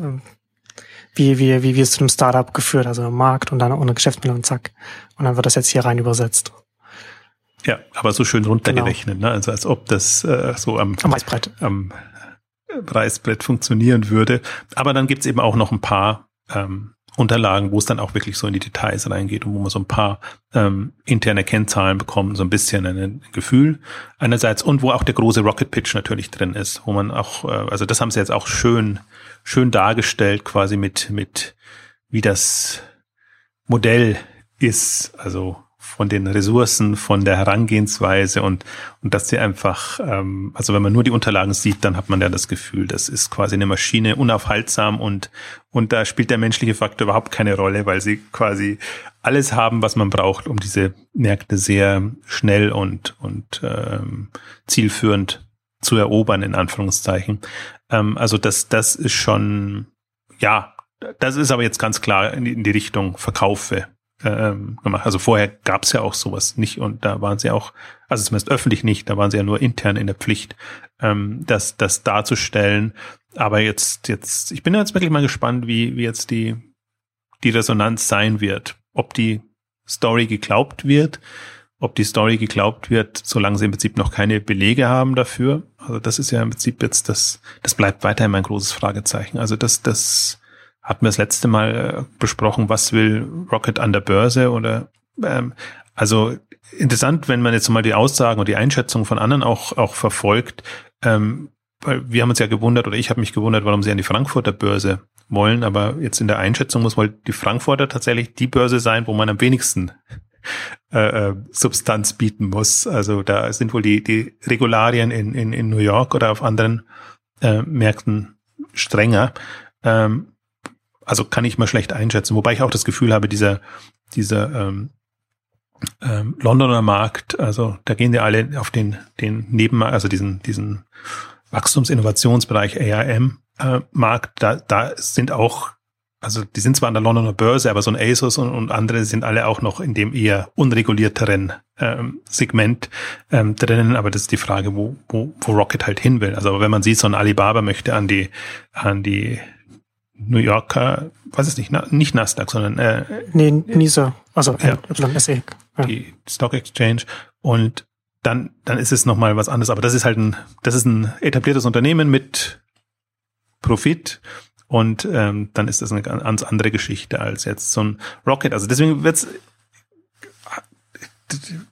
wie, wie, wie wir es zu einem Startup geführt, also im Markt und dann ohne Geschäftsmodell und zack. Und dann wird das jetzt hier rein übersetzt. Ja, aber so schön runtergerechnet, genau. ne? Also als ob das äh, so am, am Reißbrett. am Reißbrett funktionieren würde. Aber dann gibt's eben auch noch ein paar ähm, Unterlagen, wo es dann auch wirklich so in die Details reingeht und wo man so ein paar ähm, interne Kennzahlen bekommt, so ein bisschen ein Gefühl einerseits und wo auch der große Rocket Pitch natürlich drin ist, wo man auch, äh, also das haben sie jetzt auch schön, schön dargestellt, quasi mit, mit wie das Modell ist, also von den Ressourcen, von der Herangehensweise und, und dass sie einfach, ähm, also wenn man nur die Unterlagen sieht, dann hat man ja das Gefühl, das ist quasi eine Maschine unaufhaltsam und, und da spielt der menschliche Faktor überhaupt keine Rolle, weil sie quasi alles haben, was man braucht, um diese Märkte sehr schnell und, und ähm, zielführend zu erobern, in Anführungszeichen. Ähm, also das, das ist schon, ja, das ist aber jetzt ganz klar in die, in die Richtung Verkaufe ähm, gemacht. Also vorher gab es ja auch sowas nicht und da waren sie auch, also zumindest öffentlich nicht, da waren sie ja nur intern in der Pflicht, ähm, das, das darzustellen. Aber jetzt, jetzt, ich bin jetzt wirklich mal gespannt, wie, wie jetzt die, die Resonanz sein wird. Ob die Story geglaubt wird, ob die Story geglaubt wird, solange sie im Prinzip noch keine Belege haben dafür. Also das ist ja im Prinzip jetzt das, das bleibt weiterhin mein großes Fragezeichen. Also das, das, hatten wir das letzte Mal äh, besprochen, was will Rocket an der Börse oder ähm, also interessant, wenn man jetzt mal die Aussagen und die Einschätzungen von anderen auch auch verfolgt, ähm, weil wir haben uns ja gewundert oder ich habe mich gewundert, warum sie an die Frankfurter Börse wollen, aber jetzt in der Einschätzung muss wohl die Frankfurter tatsächlich die Börse sein, wo man am wenigsten äh, äh, Substanz bieten muss. Also da sind wohl die, die Regularien in, in, in New York oder auf anderen äh, Märkten strenger. Ähm, also kann ich mal schlecht einschätzen, wobei ich auch das Gefühl habe, dieser, dieser ähm, ähm, Londoner Markt, also da gehen ja alle auf den, den Neben, also diesen, diesen Wachstumsinnovationsbereich ARM äh, da, da sind auch, also die sind zwar an der Londoner Börse, aber so ein ASOS und, und andere sind alle auch noch in dem eher unregulierteren ähm, Segment ähm, drinnen, aber das ist die Frage, wo, wo, wo Rocket halt hin will. Also wenn man sieht, so ein Alibaba möchte an die, an die New Yorker, was ist nicht, nicht Nasdaq, sondern äh, nee, NISA, also ja, SE. Ja. Die Stock Exchange und dann dann ist es noch mal was anderes, aber das ist halt ein das ist ein etabliertes Unternehmen mit Profit und ähm, dann ist das eine ganz andere Geschichte als jetzt so ein Rocket. Also deswegen wird's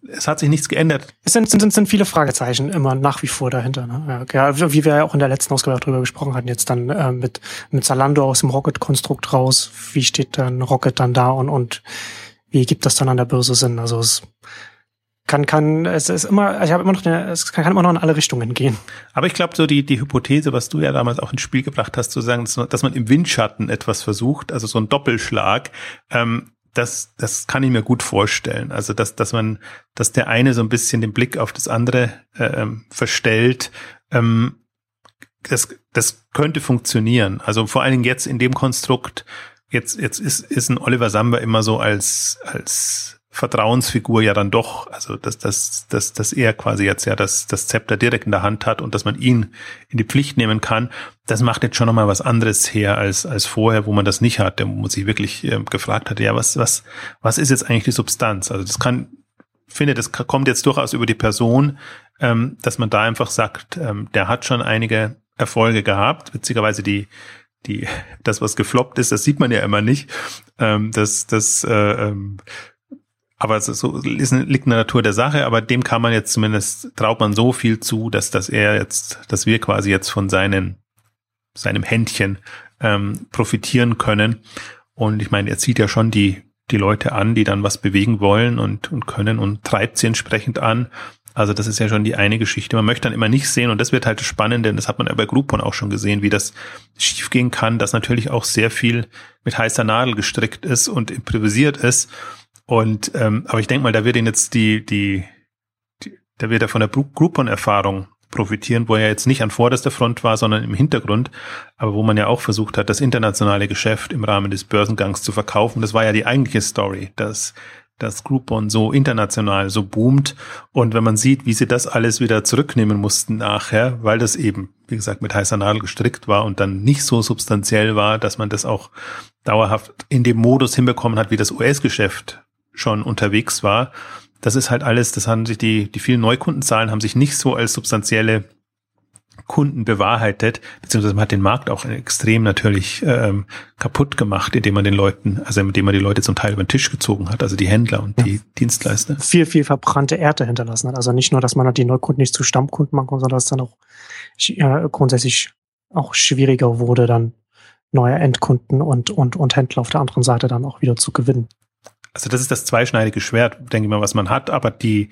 es hat sich nichts geändert. Es sind, sind, sind viele Fragezeichen immer nach wie vor dahinter. Ne? Ja, wie wir ja auch in der letzten Ausgabe darüber gesprochen hatten, jetzt dann äh, mit, mit Zalando aus dem Rocket-Konstrukt raus. Wie steht dann Rocket dann da und, und wie gibt das dann an der Börse Sinn? Also es kann, kann, es ist immer, ich habe immer noch, eine, es kann, kann immer noch in alle Richtungen gehen. Aber ich glaube, so die, die Hypothese, was du ja damals auch ins Spiel gebracht hast, zu sagen, dass man im Windschatten etwas versucht, also so ein Doppelschlag, ähm, das, das kann ich mir gut vorstellen. Also, dass, dass man, dass der eine so ein bisschen den Blick auf das andere äh, ähm, verstellt, ähm, das, das könnte funktionieren. Also vor allen Dingen jetzt in dem Konstrukt, jetzt, jetzt ist, ist ein Oliver Samba immer so als, als Vertrauensfigur ja dann doch, also dass, dass, dass, dass er quasi jetzt ja das, das Zepter direkt in der Hand hat und dass man ihn in die Pflicht nehmen kann, das macht jetzt schon nochmal was anderes her als, als vorher, wo man das nicht hatte, wo man sich wirklich äh, gefragt hatte, ja, was, was, was ist jetzt eigentlich die Substanz? Also das kann, finde, das kommt jetzt durchaus über die Person, ähm, dass man da einfach sagt, ähm, der hat schon einige Erfolge gehabt, witzigerweise die, die, das, was gefloppt ist, das sieht man ja immer nicht. Ähm, das, das äh, ähm, aber so ist, liegt in der Natur der Sache, aber dem kann man jetzt zumindest, traut man so viel zu, dass, dass er jetzt, dass wir quasi jetzt von seinen, seinem Händchen ähm, profitieren können. Und ich meine, er zieht ja schon die, die Leute an, die dann was bewegen wollen und, und können und treibt sie entsprechend an. Also das ist ja schon die eine Geschichte. Man möchte dann immer nicht sehen und das wird halt spannend, denn das hat man ja bei Groupon auch schon gesehen, wie das schiefgehen kann, dass natürlich auch sehr viel mit heißer Nadel gestrickt ist und improvisiert ist und ähm, aber ich denke mal, da wird ihn jetzt die, die, die da wird er von der Groupon-Erfahrung profitieren, wo er jetzt nicht an vorderster Front war, sondern im Hintergrund, aber wo man ja auch versucht hat, das internationale Geschäft im Rahmen des Börsengangs zu verkaufen. Das war ja die eigentliche Story, dass dass Groupon so international so boomt. Und wenn man sieht, wie sie das alles wieder zurücknehmen mussten nachher, weil das eben, wie gesagt, mit heißer Nadel gestrickt war und dann nicht so substanziell war, dass man das auch dauerhaft in dem Modus hinbekommen hat, wie das US-Geschäft schon unterwegs war. Das ist halt alles, das haben sich die, die vielen Neukundenzahlen haben sich nicht so als substanzielle Kunden bewahrheitet, beziehungsweise man hat den Markt auch extrem natürlich ähm, kaputt gemacht, indem man den Leuten, also indem man die Leute zum Teil über den Tisch gezogen hat, also die Händler und ja. die Dienstleister. Viel, viel verbrannte Erde hinterlassen hat. Also nicht nur, dass man die Neukunden nicht zu Stammkunden machen konnte, sondern dass es dann auch äh, grundsätzlich auch schwieriger wurde, dann neue Endkunden und, und, und Händler auf der anderen Seite dann auch wieder zu gewinnen also das ist das zweischneidige Schwert, denke ich mal, was man hat. Aber die,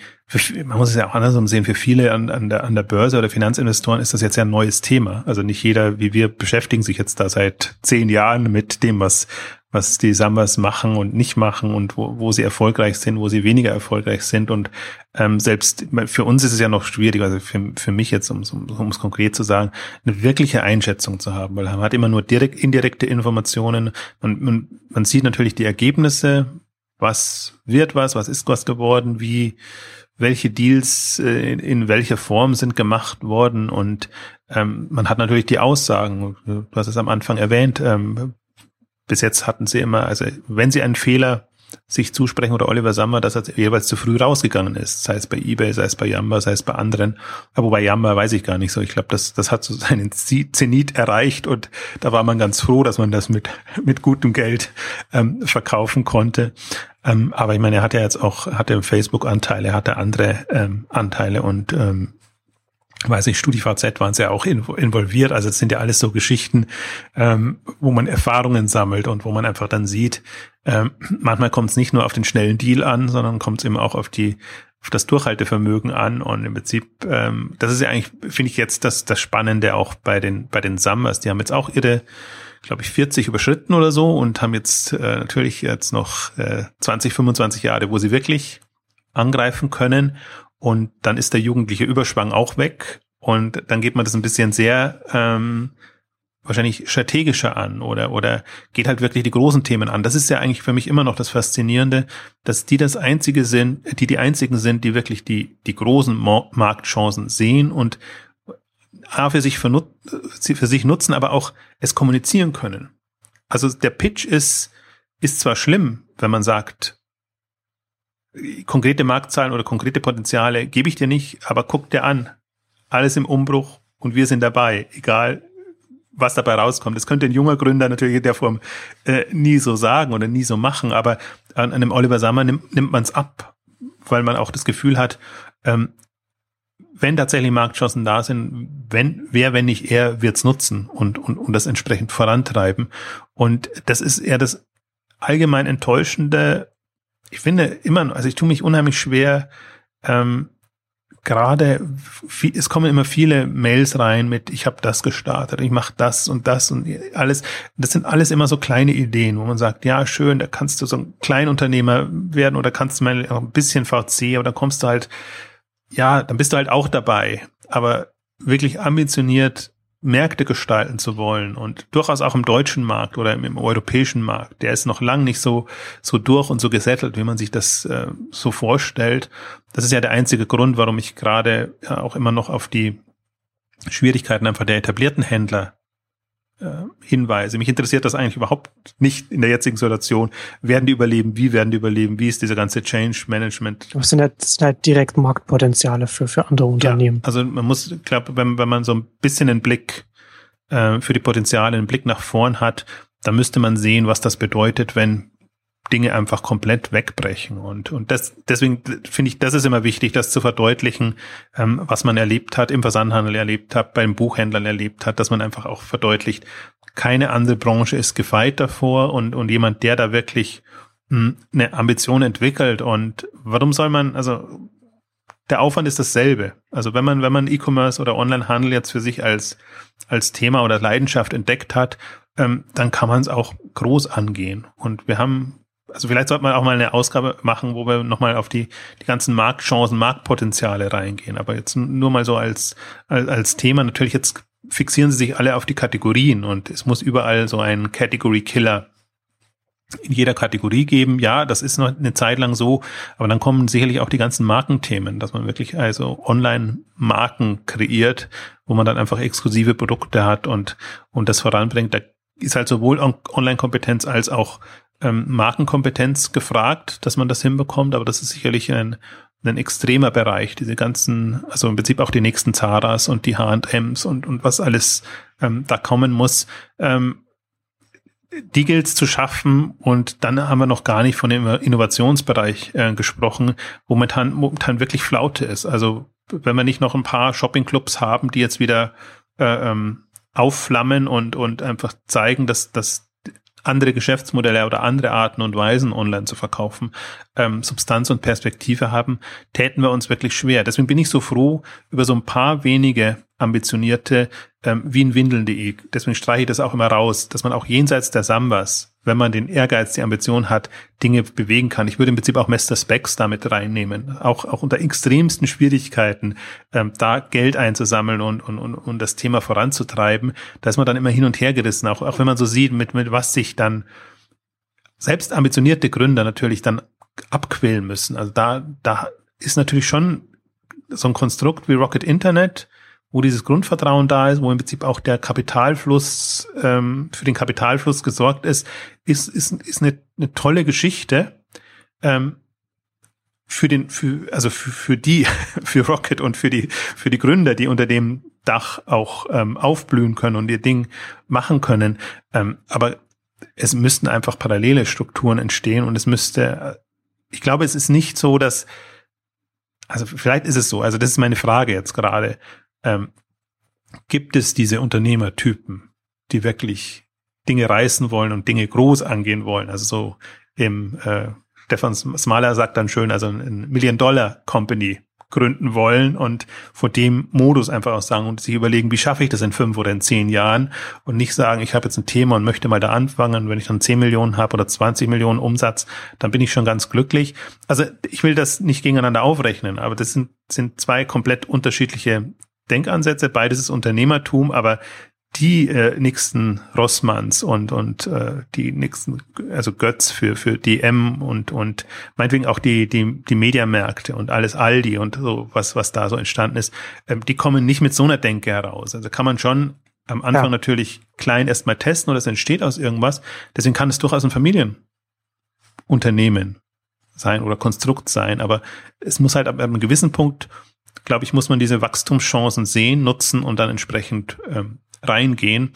man muss es ja auch andersrum sehen, für viele an, an, der, an der Börse oder Finanzinvestoren ist das jetzt ja ein neues Thema. Also nicht jeder, wie wir, beschäftigen sich jetzt da seit zehn Jahren mit dem, was, was die Sambas machen und nicht machen und wo, wo sie erfolgreich sind, wo sie weniger erfolgreich sind. Und ähm, selbst für uns ist es ja noch schwierig, also für, für mich jetzt, um um es konkret zu sagen, eine wirkliche Einschätzung zu haben, weil man hat immer nur direkt indirekte Informationen. Man, man, man sieht natürlich die Ergebnisse, was wird was, was ist was geworden, wie, welche Deals äh, in, welcher Form sind gemacht worden? Und ähm, man hat natürlich die Aussagen, du hast es am Anfang erwähnt, ähm, bis jetzt hatten sie immer, also wenn sie einen Fehler sich zusprechen oder Oliver Sammer, dass er jeweils zu früh rausgegangen ist, sei es bei eBay, sei es bei Yamba, sei es bei anderen. Aber bei Yamba weiß ich gar nicht so. Ich glaube, das, das hat so seinen Zenit erreicht und da war man ganz froh, dass man das mit, mit gutem Geld ähm, verkaufen konnte. Ähm, aber ich meine, er hat ja jetzt auch, hatte Facebook-Anteile, hatte andere ähm, Anteile und ähm, weiß ich, StudiVZ waren sie ja auch involviert. Also es sind ja alles so Geschichten, ähm, wo man Erfahrungen sammelt und wo man einfach dann sieht, ähm, manchmal kommt es nicht nur auf den schnellen Deal an, sondern kommt es eben auch auf die auf das Durchhaltevermögen an und im Prinzip, ähm, das ist ja eigentlich, finde ich jetzt das, das Spannende auch bei den, bei den Summers. Die haben jetzt auch ihre, glaube ich, 40 überschritten oder so und haben jetzt äh, natürlich jetzt noch äh, 20, 25 Jahre, wo sie wirklich angreifen können. Und dann ist der jugendliche Überschwang auch weg. Und dann geht man das ein bisschen sehr ähm, wahrscheinlich strategischer an oder, oder geht halt wirklich die großen Themen an. Das ist ja eigentlich für mich immer noch das Faszinierende, dass die das einzige sind, die die einzigen sind, die wirklich die, die großen Marktchancen sehen und A, für sich, für, für sich nutzen, aber auch es kommunizieren können. Also der Pitch ist, ist zwar schlimm, wenn man sagt, konkrete Marktzahlen oder konkrete Potenziale gebe ich dir nicht, aber guck dir an. Alles im Umbruch und wir sind dabei, egal was dabei rauskommt. Das könnte ein junger Gründer natürlich in der Form äh, nie so sagen oder nie so machen, aber an, einem Oliver Sammer nimmt, nimmt man es ab, weil man auch das Gefühl hat, ähm, wenn tatsächlich Marktchancen da sind, wenn, wer, wenn nicht er, wird's nutzen und, und, und das entsprechend vorantreiben. Und das ist eher das allgemein Enttäuschende. Ich finde immer, also ich tue mich unheimlich schwer, ähm, gerade, es kommen immer viele Mails rein mit, ich habe das gestartet, ich mache das und das und alles. Das sind alles immer so kleine Ideen, wo man sagt, ja, schön, da kannst du so ein Kleinunternehmer werden oder kannst du mal ein bisschen VC, oder kommst du halt, ja, dann bist du halt auch dabei. Aber wirklich ambitioniert Märkte gestalten zu wollen und durchaus auch im deutschen Markt oder im, im, europäischen Markt, der ist noch lang nicht so so durch und so gesettelt, wie man sich das äh, so vorstellt. Das ist ja der einzige Grund, warum ich gerade ja, auch immer noch auf die Schwierigkeiten einfach der etablierten Händler hinweise. Mich interessiert das eigentlich überhaupt nicht in der jetzigen Situation. Werden die überleben? Wie werden die überleben? Wie ist diese ganze Change Management? Das sind halt, das sind halt direkt Marktpotenziale für, für andere Unternehmen. Ja, also man muss, ich glaube, wenn, wenn man so ein bisschen einen Blick äh, für die Potenziale, einen Blick nach vorn hat, dann müsste man sehen, was das bedeutet, wenn Dinge einfach komplett wegbrechen. Und, und das, deswegen finde ich, das ist immer wichtig, das zu verdeutlichen, ähm, was man erlebt hat, im Versandhandel erlebt hat, beim Buchhändlern erlebt hat, dass man einfach auch verdeutlicht, keine andere Branche ist gefeit davor und, und jemand, der da wirklich hm, eine Ambition entwickelt. Und warum soll man, also der Aufwand ist dasselbe. Also wenn man, wenn man E-Commerce oder Onlinehandel jetzt für sich als, als Thema oder Leidenschaft entdeckt hat, ähm, dann kann man es auch groß angehen. Und wir haben also vielleicht sollte man auch mal eine Ausgabe machen, wo wir nochmal auf die, die ganzen Marktchancen, Marktpotenziale reingehen. Aber jetzt nur mal so als, als, als Thema. Natürlich jetzt fixieren sie sich alle auf die Kategorien und es muss überall so ein Category Killer in jeder Kategorie geben. Ja, das ist noch eine Zeit lang so, aber dann kommen sicherlich auch die ganzen Markenthemen, dass man wirklich also Online-Marken kreiert, wo man dann einfach exklusive Produkte hat und, und das voranbringt. Da ist halt sowohl Online-Kompetenz als auch ähm, Markenkompetenz gefragt, dass man das hinbekommt, aber das ist sicherlich ein, ein extremer Bereich, diese ganzen, also im Prinzip auch die nächsten Zaras und die H&Ms und, und was alles ähm, da kommen muss. Ähm, die gilt zu schaffen und dann haben wir noch gar nicht von dem Innovationsbereich äh, gesprochen, wo momentan, momentan wirklich Flaute ist. Also wenn wir nicht noch ein paar Shoppingclubs haben, die jetzt wieder äh, ähm, aufflammen und, und einfach zeigen, dass, dass andere Geschäftsmodelle oder andere Arten und Weisen online zu verkaufen, ähm, Substanz und Perspektive haben, täten wir uns wirklich schwer. Deswegen bin ich so froh über so ein paar wenige ambitionierte ähm, wie in Windeln.de. Deswegen streiche ich das auch immer raus, dass man auch jenseits der Sambas, wenn man den Ehrgeiz, die Ambition hat, Dinge bewegen kann. Ich würde im Prinzip auch Mester Specs damit reinnehmen, auch, auch unter extremsten Schwierigkeiten ähm, da Geld einzusammeln und, und, und, und das Thema voranzutreiben. Da ist man dann immer hin und her gerissen, auch, auch wenn man so sieht, mit, mit was sich dann selbst ambitionierte Gründer natürlich dann abquälen müssen. Also da, da ist natürlich schon so ein Konstrukt wie Rocket Internet, wo dieses Grundvertrauen da ist, wo im Prinzip auch der Kapitalfluss ähm, für den Kapitalfluss gesorgt ist, ist ist, ist eine, eine tolle Geschichte ähm, für den für also für, für die für Rocket und für die für die Gründer, die unter dem Dach auch ähm, aufblühen können und ihr Ding machen können. Ähm, aber es müssten einfach parallele Strukturen entstehen und es müsste, ich glaube, es ist nicht so, dass also vielleicht ist es so, also das ist meine Frage jetzt gerade ähm, gibt es diese Unternehmertypen, die wirklich Dinge reißen wollen und Dinge groß angehen wollen. Also so im äh, Stefan Smaler sagt dann schön, also ein Million-Dollar-Company gründen wollen und vor dem Modus einfach auch sagen und sich überlegen, wie schaffe ich das in fünf oder in zehn Jahren und nicht sagen, ich habe jetzt ein Thema und möchte mal da anfangen. Wenn ich dann zehn Millionen habe oder 20 Millionen Umsatz, dann bin ich schon ganz glücklich. Also ich will das nicht gegeneinander aufrechnen, aber das sind, sind zwei komplett unterschiedliche Denkansätze, beides ist Unternehmertum, aber die äh, nächsten Rossmanns und und äh, die nächsten also Götz für für DM und und meinetwegen auch die die die Mediamärkte und alles Aldi und so was was da so entstanden ist, ähm, die kommen nicht mit so einer Denke heraus. Also kann man schon am Anfang ja. natürlich klein erstmal testen oder es entsteht aus irgendwas. Deswegen kann es durchaus ein Familienunternehmen sein oder Konstrukt sein, aber es muss halt ab einem gewissen Punkt glaube ich, muss man diese Wachstumschancen sehen, nutzen und dann entsprechend ähm, reingehen.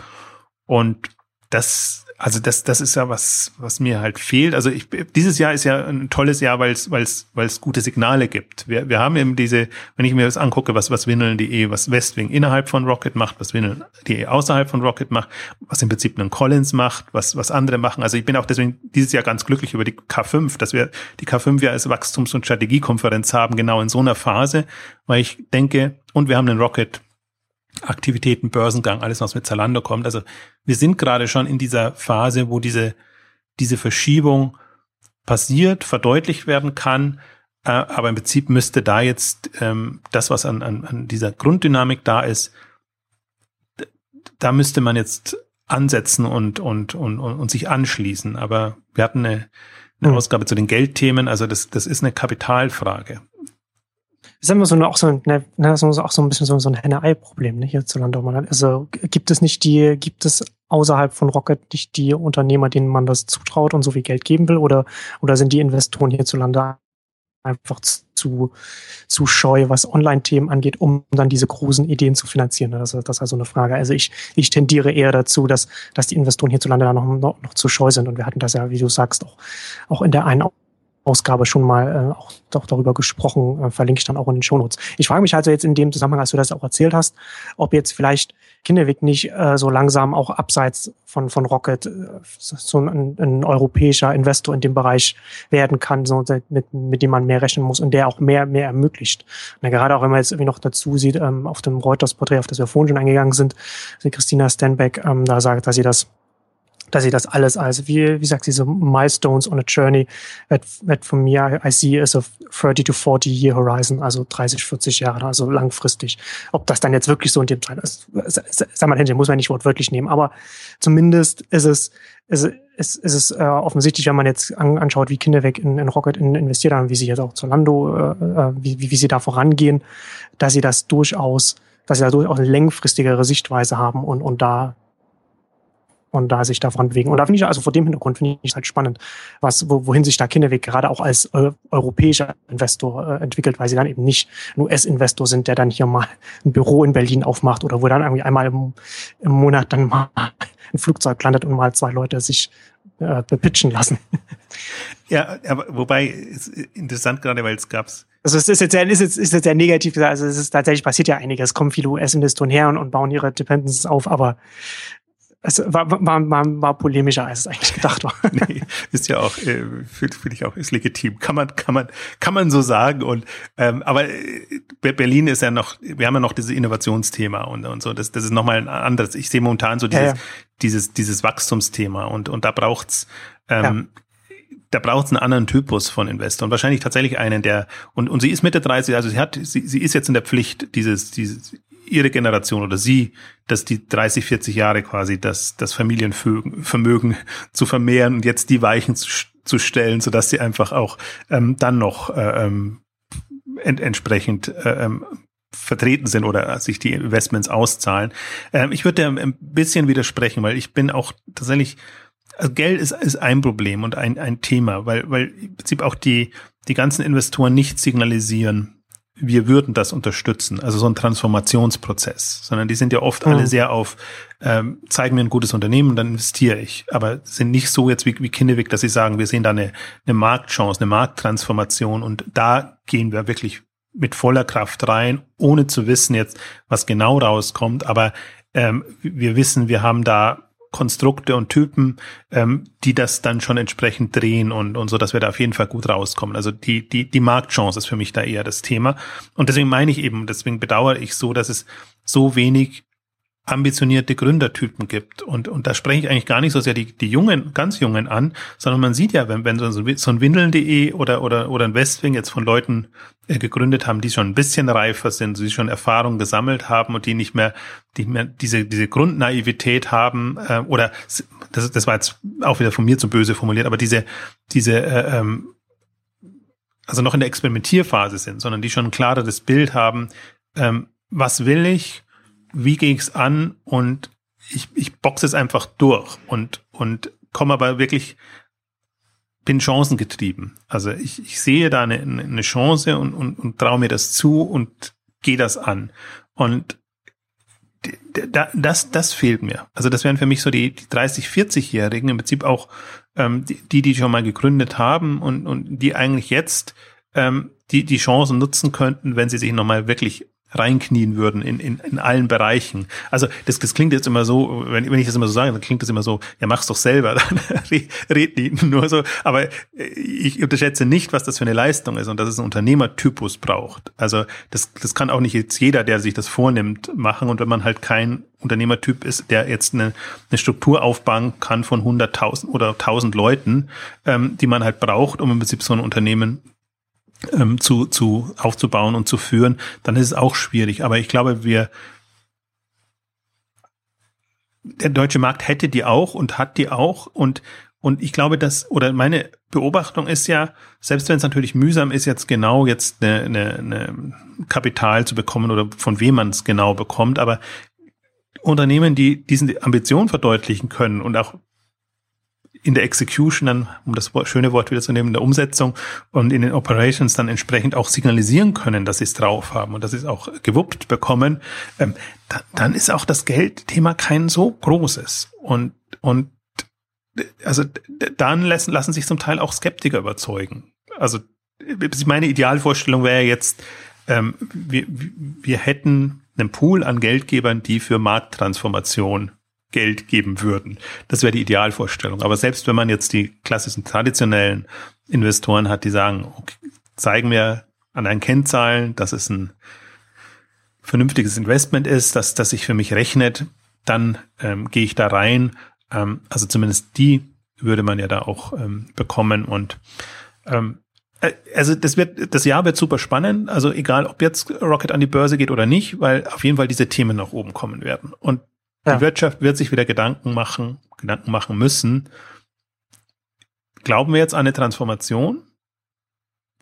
Und das also das, das ist ja was, was mir halt fehlt. Also ich, dieses Jahr ist ja ein tolles Jahr, weil es, weil es, weil es gute Signale gibt. Wir, wir haben eben diese, wenn ich mir das angucke, was, was Windeln.de, was Westwing innerhalb von Rocket macht, was Windeln.de außerhalb von Rocket macht, was im Prinzip ein Collins macht, was, was andere machen. Also ich bin auch deswegen dieses Jahr ganz glücklich über die K5, dass wir die K5 ja als Wachstums- und Strategiekonferenz haben, genau in so einer Phase, weil ich denke, und wir haben einen Rocket Aktivitäten, Börsengang, alles, was mit Zalando kommt. Also wir sind gerade schon in dieser Phase, wo diese, diese Verschiebung passiert, verdeutlicht werden kann. Äh, aber im Prinzip müsste da jetzt ähm, das, was an, an, an dieser Grunddynamik da ist, da müsste man jetzt ansetzen und, und, und, und, und sich anschließen. Aber wir hatten eine, eine mhm. Ausgabe zu den Geldthemen, also das, das ist eine Kapitalfrage ist immer so eine, auch so ein, ne, ne so, auch so ein bisschen so, so ein Henne-Ei-Problem, ne, hierzulande. Also gibt es nicht die, gibt es außerhalb von Rocket nicht die Unternehmer, denen man das zutraut und so viel Geld geben will, oder, oder sind die Investoren hierzulande einfach zu, zu scheu, was Online-Themen angeht, um dann diese großen Ideen zu finanzieren. Das, das ist also eine Frage. Also ich, ich tendiere eher dazu, dass, dass die Investoren hierzulande da noch, noch, noch zu scheu sind. Und wir hatten das ja, wie du sagst, auch, auch in der einen Ausgabe schon mal äh, auch, auch darüber gesprochen, äh, verlinke ich dann auch in den Shownotes. Ich frage mich also jetzt in dem Zusammenhang, als du das auch erzählt hast, ob jetzt vielleicht Kinderweg nicht äh, so langsam auch abseits von, von Rocket äh, so ein, ein europäischer Investor in dem Bereich werden kann, so mit, mit dem man mehr rechnen muss und der auch mehr, mehr ermöglicht. Und gerade auch wenn man jetzt irgendwie noch dazu sieht, ähm, auf dem Reuters-Porträt, auf das wir vorhin schon eingegangen sind, Christina Stenbeck ähm, da sagt, dass sie das dass sie das alles als, wie, wie sagt sie, so Milestones on a Journey, wird, wird von mir, I see as a 30 to 40 year horizon, also 30, 40 Jahre, also langfristig. Ob das dann jetzt wirklich so in dem Teil ist, sag mal, Händchen, muss man nicht wortwörtlich nehmen, aber zumindest ist es, ist, ist, ist es äh, offensichtlich, wenn man jetzt an, anschaut, wie Kinderweg in, in Rocket in, investiert haben, wie sie jetzt auch zu Lando, äh, äh wie, wie, wie sie da vorangehen, dass sie das durchaus, dass sie da durchaus eine längfristigere Sichtweise haben und, und da und da sich davon bewegen. Und da finde ich, also vor dem Hintergrund finde ich es halt spannend, was, wo, wohin sich da Kinderweg gerade auch als äh, europäischer Investor äh, entwickelt, weil sie dann eben nicht ein US-Investor sind, der dann hier mal ein Büro in Berlin aufmacht oder wo dann irgendwie einmal im, im Monat dann mal ein Flugzeug landet und mal zwei Leute sich äh, bepitchen lassen. Ja, aber wobei, ist interessant gerade, weil es gab's also es ist jetzt sehr, ist jetzt, ist jetzt sehr negativ gesagt. Also es ist tatsächlich passiert ja einiges. Es kommen viele US-Investoren her und, und bauen ihre Dependencies auf, aber es war, war, war, war polemischer, als es eigentlich gedacht war. nee, ist ja auch, äh, finde find ich auch, ist legitim. Kann man, kann man, kann man so sagen. Und ähm, aber äh, Berlin ist ja noch, wir haben ja noch dieses Innovationsthema und, und so. Das, das ist nochmal ein anderes. Ich sehe momentan so dieses, ja, ja. dieses, dieses Wachstumsthema und, und da braucht's ähm, ja da braucht es einen anderen Typus von Investor und wahrscheinlich tatsächlich einen, der und und sie ist Mitte 30, also sie hat sie, sie ist jetzt in der Pflicht, dieses dieses ihre Generation oder sie, dass die 30, 40 Jahre quasi das das Familienvermögen zu vermehren und jetzt die Weichen zu, zu stellen, so dass sie einfach auch ähm, dann noch äh, ähm, ent, entsprechend äh, ähm, vertreten sind oder sich die Investments auszahlen. Ähm, ich würde ein bisschen widersprechen, weil ich bin auch tatsächlich also Geld ist, ist ein Problem und ein, ein Thema, weil, weil im Prinzip auch die, die ganzen Investoren nicht signalisieren, wir würden das unterstützen, also so ein Transformationsprozess, sondern die sind ja oft mhm. alle sehr auf, ähm, zeigen mir ein gutes Unternehmen, dann investiere ich, aber sind nicht so jetzt wie, wie Kinnewig, dass sie sagen, wir sehen da eine, eine Marktchance, eine Markttransformation und da gehen wir wirklich mit voller Kraft rein, ohne zu wissen jetzt, was genau rauskommt, aber ähm, wir wissen, wir haben da Konstrukte und Typen, ähm, die das dann schon entsprechend drehen und, und so, dass wir da auf jeden Fall gut rauskommen. Also die, die, die Marktchance ist für mich da eher das Thema. Und deswegen meine ich eben, deswegen bedauere ich so, dass es so wenig ambitionierte Gründertypen gibt. Und, und da spreche ich eigentlich gar nicht so sehr die, die Jungen, ganz Jungen an, sondern man sieht ja, wenn, wenn so, ein Windeln.de oder, oder, oder ein Westwing jetzt von Leuten äh, gegründet haben, die schon ein bisschen reifer sind, die schon Erfahrung gesammelt haben und die nicht mehr, die mehr diese, diese Grundnaivität haben, äh, oder das, das war jetzt auch wieder von mir zu böse formuliert, aber diese, diese, äh, ähm, also noch in der Experimentierphase sind, sondern die schon ein klareres Bild haben, ähm, was will ich, wie gehe ich's an und ich, ich boxe es einfach durch und, und komme aber wirklich, bin chancengetrieben. Also ich, ich sehe da eine, eine Chance und, und, und traue mir das zu und gehe das an. Und das, das fehlt mir. Also das wären für mich so die, die 30, 40-Jährigen, im Prinzip auch ähm, die, die schon mal gegründet haben und, und die eigentlich jetzt ähm, die, die Chancen nutzen könnten, wenn sie sich nochmal wirklich reinknien würden in, in, in allen Bereichen. Also das, das klingt jetzt immer so, wenn, wenn ich das immer so sage, dann klingt das immer so, ja mach's doch selber, dann red die nur so. Aber ich unterschätze nicht, was das für eine Leistung ist und dass es einen Unternehmertypus braucht. Also das, das kann auch nicht jetzt jeder, der sich das vornimmt, machen. Und wenn man halt kein Unternehmertyp ist, der jetzt eine, eine Struktur aufbauen kann von 100.000 oder 1.000 Leuten, ähm, die man halt braucht, um im Prinzip so ein Unternehmen ähm, zu, zu aufzubauen und zu führen, dann ist es auch schwierig. Aber ich glaube, wir der deutsche Markt hätte die auch und hat die auch und und ich glaube, dass, oder meine Beobachtung ist ja, selbst wenn es natürlich mühsam ist, jetzt genau jetzt eine, eine, eine Kapital zu bekommen oder von wem man es genau bekommt, aber Unternehmen, die diesen Ambitionen verdeutlichen können und auch in der Execution dann, um das schöne Wort wieder zu nehmen, in der Umsetzung und in den Operations dann entsprechend auch signalisieren können, dass sie es drauf haben und dass sie es auch gewuppt bekommen, ähm, da, dann ist auch das Geldthema kein so großes. Und, und also dann lassen, lassen sich zum Teil auch Skeptiker überzeugen. Also meine Idealvorstellung wäre jetzt, ähm, wir, wir hätten einen Pool an Geldgebern, die für Markttransformation Geld geben würden. Das wäre die Idealvorstellung. Aber selbst wenn man jetzt die klassischen traditionellen Investoren hat, die sagen, okay, zeigen mir an einen Kennzahlen, dass es ein vernünftiges Investment ist, dass das sich für mich rechnet, dann ähm, gehe ich da rein. Ähm, also zumindest die würde man ja da auch ähm, bekommen und ähm, äh, also das wird, das Jahr wird super spannend. Also egal, ob jetzt Rocket an die Börse geht oder nicht, weil auf jeden Fall diese Themen nach oben kommen werden. Und ja. die Wirtschaft wird sich wieder Gedanken machen, Gedanken machen müssen. Glauben wir jetzt an eine Transformation?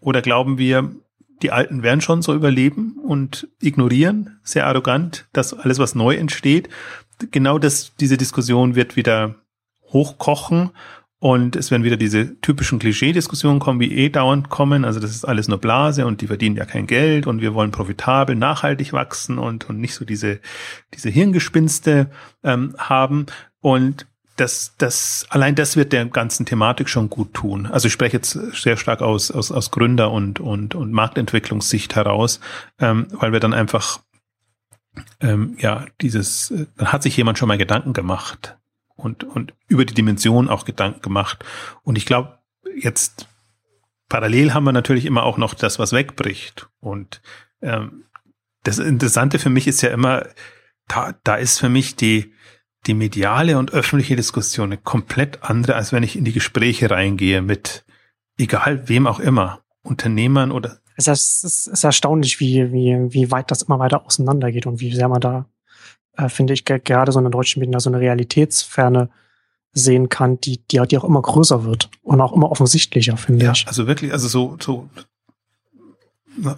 Oder glauben wir, die Alten werden schon so überleben und ignorieren sehr arrogant, dass alles, was neu entsteht, genau das, diese Diskussion wird wieder hochkochen und es werden wieder diese typischen Klischee-Diskussionen kommen, wie eh dauernd kommen. Also das ist alles nur Blase und die verdienen ja kein Geld und wir wollen profitabel, nachhaltig wachsen und, und nicht so diese, diese Hirngespinste ähm, haben. Und das, das, allein das wird der ganzen Thematik schon gut tun. Also ich spreche jetzt sehr stark aus, aus, aus Gründer- und, und, und Marktentwicklungssicht heraus, ähm, weil wir dann einfach, ähm, ja, dieses, äh, dann hat sich jemand schon mal Gedanken gemacht und, und über die Dimension auch Gedanken gemacht. Und ich glaube, jetzt parallel haben wir natürlich immer auch noch das, was wegbricht. Und ähm, das Interessante für mich ist ja immer, da, da ist für mich die, die mediale und öffentliche Diskussion eine komplett andere, als wenn ich in die Gespräche reingehe mit egal wem auch immer, Unternehmern oder. Es ist, es ist erstaunlich, wie, wie, wie weit das immer weiter auseinandergeht und wie sehr man da äh, finde ich, gerade so in den deutschen Medien da so eine Realitätsferne sehen kann, die, die, die auch immer größer wird und auch immer offensichtlicher, finde ja, ich. Also wirklich, also so, so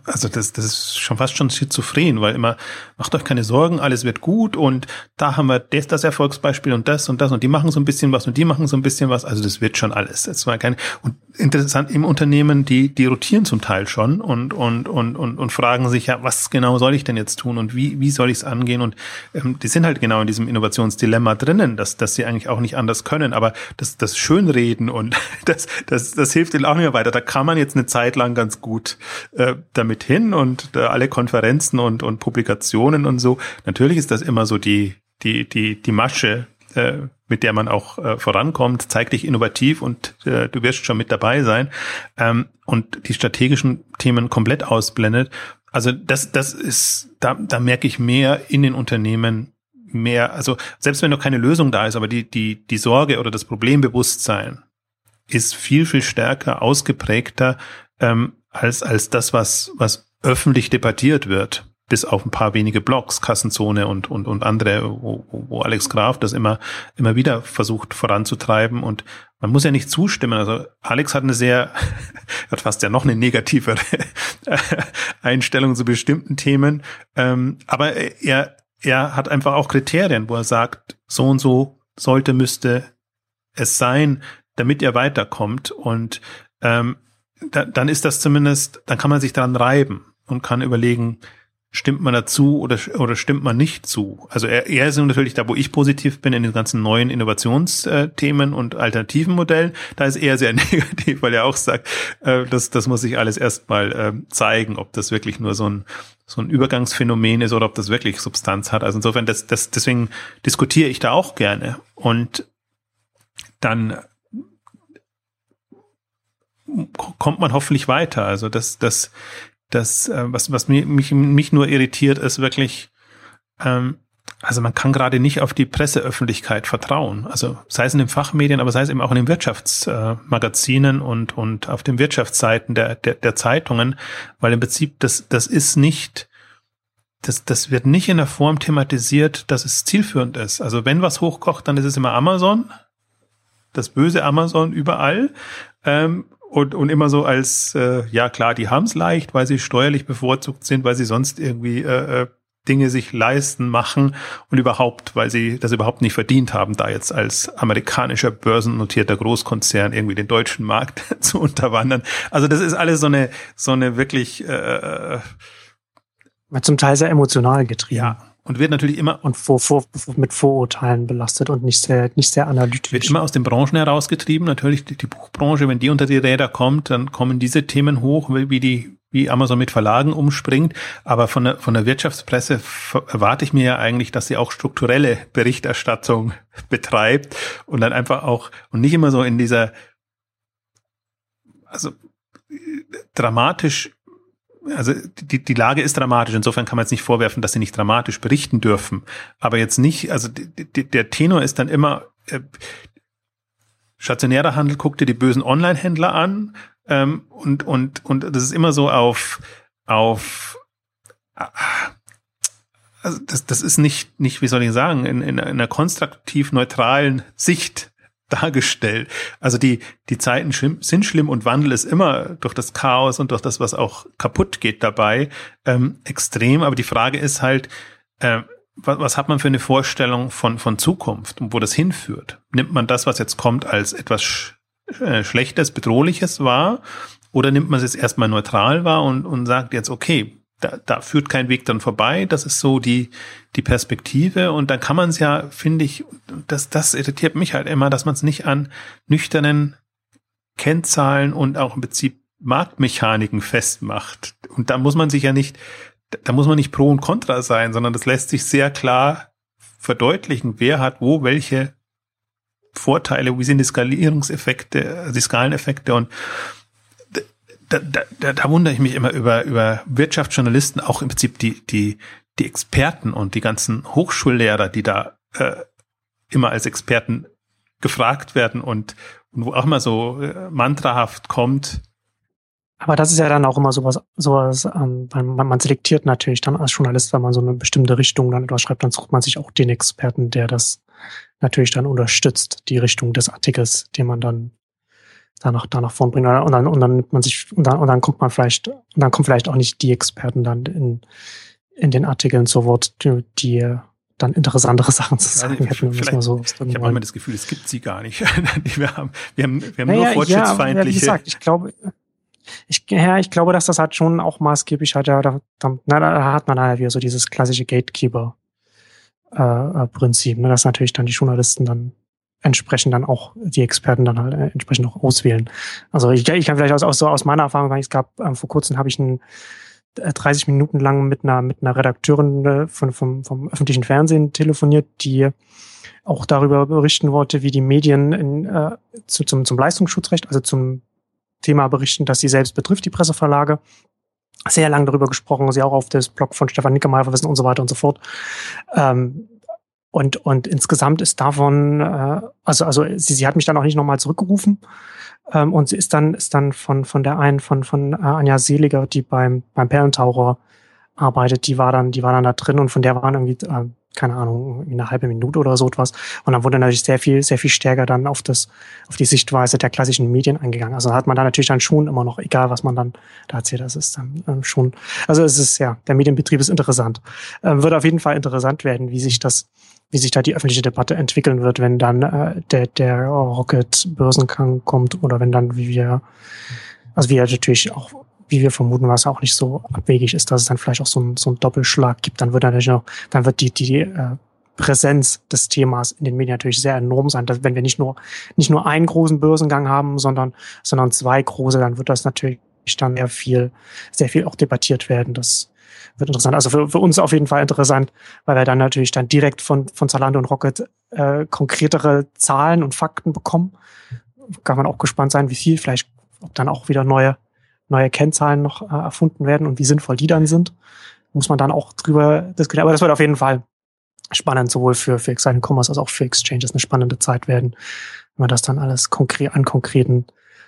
also das, das ist schon fast schon schizophren, weil immer, macht euch keine Sorgen, alles wird gut und da haben wir das, das Erfolgsbeispiel und das und das und die machen so ein bisschen was und die machen so ein bisschen was, also das wird schon alles. Das war kein, und interessant im Unternehmen, die, die rotieren zum Teil schon und, und, und, und, und fragen sich, ja, was genau soll ich denn jetzt tun und wie, wie soll ich es angehen und ähm, die sind halt genau in diesem Innovationsdilemma drinnen, dass, dass sie eigentlich auch nicht anders können, aber das, das Schönreden und das, das, das hilft ihnen auch nicht mehr weiter. Da kann man jetzt eine Zeit lang ganz gut äh, damit hin und äh, alle Konferenzen und, und Publikationen und so. Natürlich ist das immer so die, die, die, die Masche, äh, mit der man auch äh, vorankommt. Zeig dich innovativ und äh, du wirst schon mit dabei sein. Ähm, und die strategischen Themen komplett ausblendet. Also das, das ist, da, da merke ich mehr in den Unternehmen mehr, also selbst wenn noch keine Lösung da ist, aber die, die, die Sorge oder das Problembewusstsein ist viel, viel stärker ausgeprägter ähm, als, als das, was, was öffentlich debattiert wird, bis auf ein paar wenige Blogs, Kassenzone und, und, und andere, wo, wo Alex Graf das immer, immer wieder versucht voranzutreiben. Und man muss ja nicht zustimmen. Also Alex hat eine sehr, hat fast ja noch eine negativere Einstellung zu bestimmten Themen. Ähm, aber er, er hat einfach auch Kriterien, wo er sagt, so und so sollte, müsste es sein, damit er weiterkommt. Und ähm, da, dann ist das zumindest, dann kann man sich daran reiben und kann überlegen, stimmt man dazu oder, oder stimmt man nicht zu? Also er, er ist natürlich da, wo ich positiv bin in den ganzen neuen Innovationsthemen und alternativen Modellen. Da ist er sehr negativ, weil er auch sagt, äh, das, das muss sich alles erstmal äh, zeigen, ob das wirklich nur so ein, so ein Übergangsphänomen ist oder ob das wirklich Substanz hat. Also insofern, das, das, deswegen diskutiere ich da auch gerne. Und dann kommt man hoffentlich weiter. Also das, das, das, äh, was, was mich, mich nur irritiert, ist wirklich, ähm, also man kann gerade nicht auf die Presseöffentlichkeit vertrauen. Also sei es in den Fachmedien, aber sei es eben auch in den Wirtschaftsmagazinen und, und auf den Wirtschaftsseiten der, der, der Zeitungen, weil im Prinzip das, das ist nicht, das, das wird nicht in der Form thematisiert, dass es zielführend ist. Also wenn was hochkocht, dann ist es immer Amazon, das böse Amazon überall. Ähm, und, und immer so als, äh, ja klar, die haben's leicht, weil sie steuerlich bevorzugt sind, weil sie sonst irgendwie äh, äh, Dinge sich leisten, machen und überhaupt, weil sie das überhaupt nicht verdient haben, da jetzt als amerikanischer börsennotierter Großkonzern irgendwie den deutschen Markt zu unterwandern. Also das ist alles so eine, so eine wirklich äh, äh zum Teil sehr emotional getrieben. Ja, und wird natürlich immer und vor, vor, mit Vorurteilen belastet und nicht sehr nicht sehr analytisch. Wird immer aus den Branchen herausgetrieben. Natürlich die, die Buchbranche, wenn die unter die Räder kommt, dann kommen diese Themen hoch, wie die wie Amazon mit Verlagen umspringt. Aber von der, von der Wirtschaftspresse erwarte ich mir ja eigentlich, dass sie auch strukturelle Berichterstattung betreibt und dann einfach auch und nicht immer so in dieser also dramatisch also die, die Lage ist dramatisch. Insofern kann man jetzt nicht vorwerfen, dass sie nicht dramatisch berichten dürfen. Aber jetzt nicht, also die, die, der Tenor ist dann immer äh, stationärer Handel guckt dir die bösen Online-Händler an ähm, und, und, und das ist immer so auf, auf also das, das ist nicht, nicht, wie soll ich sagen, in, in einer konstruktiv neutralen Sicht dargestellt. Also die, die Zeiten sind schlimm und Wandel ist immer durch das Chaos und durch das, was auch kaputt geht dabei, ähm, extrem. Aber die Frage ist halt, äh, was, was hat man für eine Vorstellung von, von Zukunft und wo das hinführt? Nimmt man das, was jetzt kommt, als etwas sch äh, Schlechtes, Bedrohliches wahr? Oder nimmt man es jetzt erstmal neutral wahr und, und sagt jetzt, okay, da, da führt kein Weg dann vorbei. Das ist so die, die Perspektive. Und dann kann man es ja, finde ich, das, das irritiert mich halt immer, dass man es nicht an nüchternen Kennzahlen und auch im Prinzip Marktmechaniken festmacht. Und da muss man sich ja nicht, da muss man nicht pro und contra sein, sondern das lässt sich sehr klar verdeutlichen, wer hat wo welche Vorteile, wie sind die Skalierungseffekte, die Skaleneffekte und da, da, da wundere ich mich immer über, über Wirtschaftsjournalisten, auch im Prinzip die, die, die Experten und die ganzen Hochschullehrer, die da äh, immer als Experten gefragt werden und, und wo auch immer so äh, mantrahaft kommt. Aber das ist ja dann auch immer sowas, sowas, ähm, man, man selektiert natürlich dann als Journalist, wenn man so eine bestimmte Richtung dann etwas schreibt, dann sucht man sich auch den Experten, der das natürlich dann unterstützt, die Richtung des Artikels, den man dann danach, danach vorn bringen. Und dann, und dann nimmt man sich, und dann, und dann kommt man vielleicht, und dann kommen vielleicht auch nicht die Experten dann in, in den Artikeln zu Wort, die, die dann interessantere Sachen zu sagen also, hätten. Vielleicht, mal so ich habe manchmal das Gefühl, es gibt sie gar nicht. wir haben, wir haben, wir haben naja, nur fortschrittsfeindliche. Ja, wie gesagt, ich glaube, ich, ja, ich glaube, dass das halt schon auch maßgeblich hat, ja, da, da, na, da hat man halt wieder so dieses klassische Gatekeeper-Prinzip, äh, ne, dass natürlich dann die Journalisten dann entsprechend dann auch die Experten dann halt äh, entsprechend auch auswählen. Also ich, ich kann vielleicht aus, aus, so aus meiner Erfahrung sagen, es gab ähm, vor kurzem habe ich einen 30 äh, Minuten lang mit einer mit einer Redakteurin äh, von, vom, vom öffentlichen Fernsehen telefoniert, die auch darüber berichten wollte, wie die Medien in, äh, zu, zum, zum Leistungsschutzrecht, also zum Thema berichten, das sie selbst betrifft, die Presseverlage. Sehr lange darüber gesprochen, sie auch auf das Blog von Stefan Nickemeyer verwiesen und so weiter und so fort. Ähm, und, und insgesamt ist davon, äh, also, also sie, sie hat mich dann auch nicht nochmal zurückgerufen. Ähm, und sie ist dann, ist dann von, von der einen, von, von äh, Anja Seliger, die beim, beim Perlentaucher arbeitet, die war dann, die war dann da drin und von der waren irgendwie, äh, keine Ahnung, eine halbe Minute oder so etwas. Und dann wurde natürlich sehr viel, sehr viel stärker dann auf das, auf die Sichtweise der klassischen Medien eingegangen. Also hat man da natürlich dann schon immer noch, egal was man dann da erzählt, das ist dann ähm, schon, also es ist ja, der Medienbetrieb ist interessant. Ähm, wird auf jeden Fall interessant werden, wie sich das, wie sich da die öffentliche Debatte entwickeln wird, wenn dann äh, der, der Rocket Börsenkang kommt oder wenn dann, wie wir, also ja natürlich auch, wie wir vermuten, was auch nicht so abwegig ist, dass es dann vielleicht auch so, ein, so einen Doppelschlag gibt, dann wird natürlich noch, dann wird die, die, die äh, Präsenz des Themas in den Medien natürlich sehr enorm sein. Dass, wenn wir nicht nur, nicht nur einen großen Börsengang haben, sondern, sondern zwei große, dann wird das natürlich dann sehr viel, sehr viel auch debattiert werden. Das, wird interessant. Also für, für uns auf jeden Fall interessant, weil wir dann natürlich dann direkt von, von Zalando und Rocket äh, konkretere Zahlen und Fakten bekommen. Kann man auch gespannt sein, wie viel, vielleicht ob dann auch wieder neue, neue Kennzahlen noch äh, erfunden werden und wie sinnvoll die dann sind. Muss man dann auch drüber diskutieren. Aber das wird auf jeden Fall spannend, sowohl für, für Exciting Commerce als auch für Exchanges eine spannende Zeit werden, wenn wir das dann alles konkret an konkreten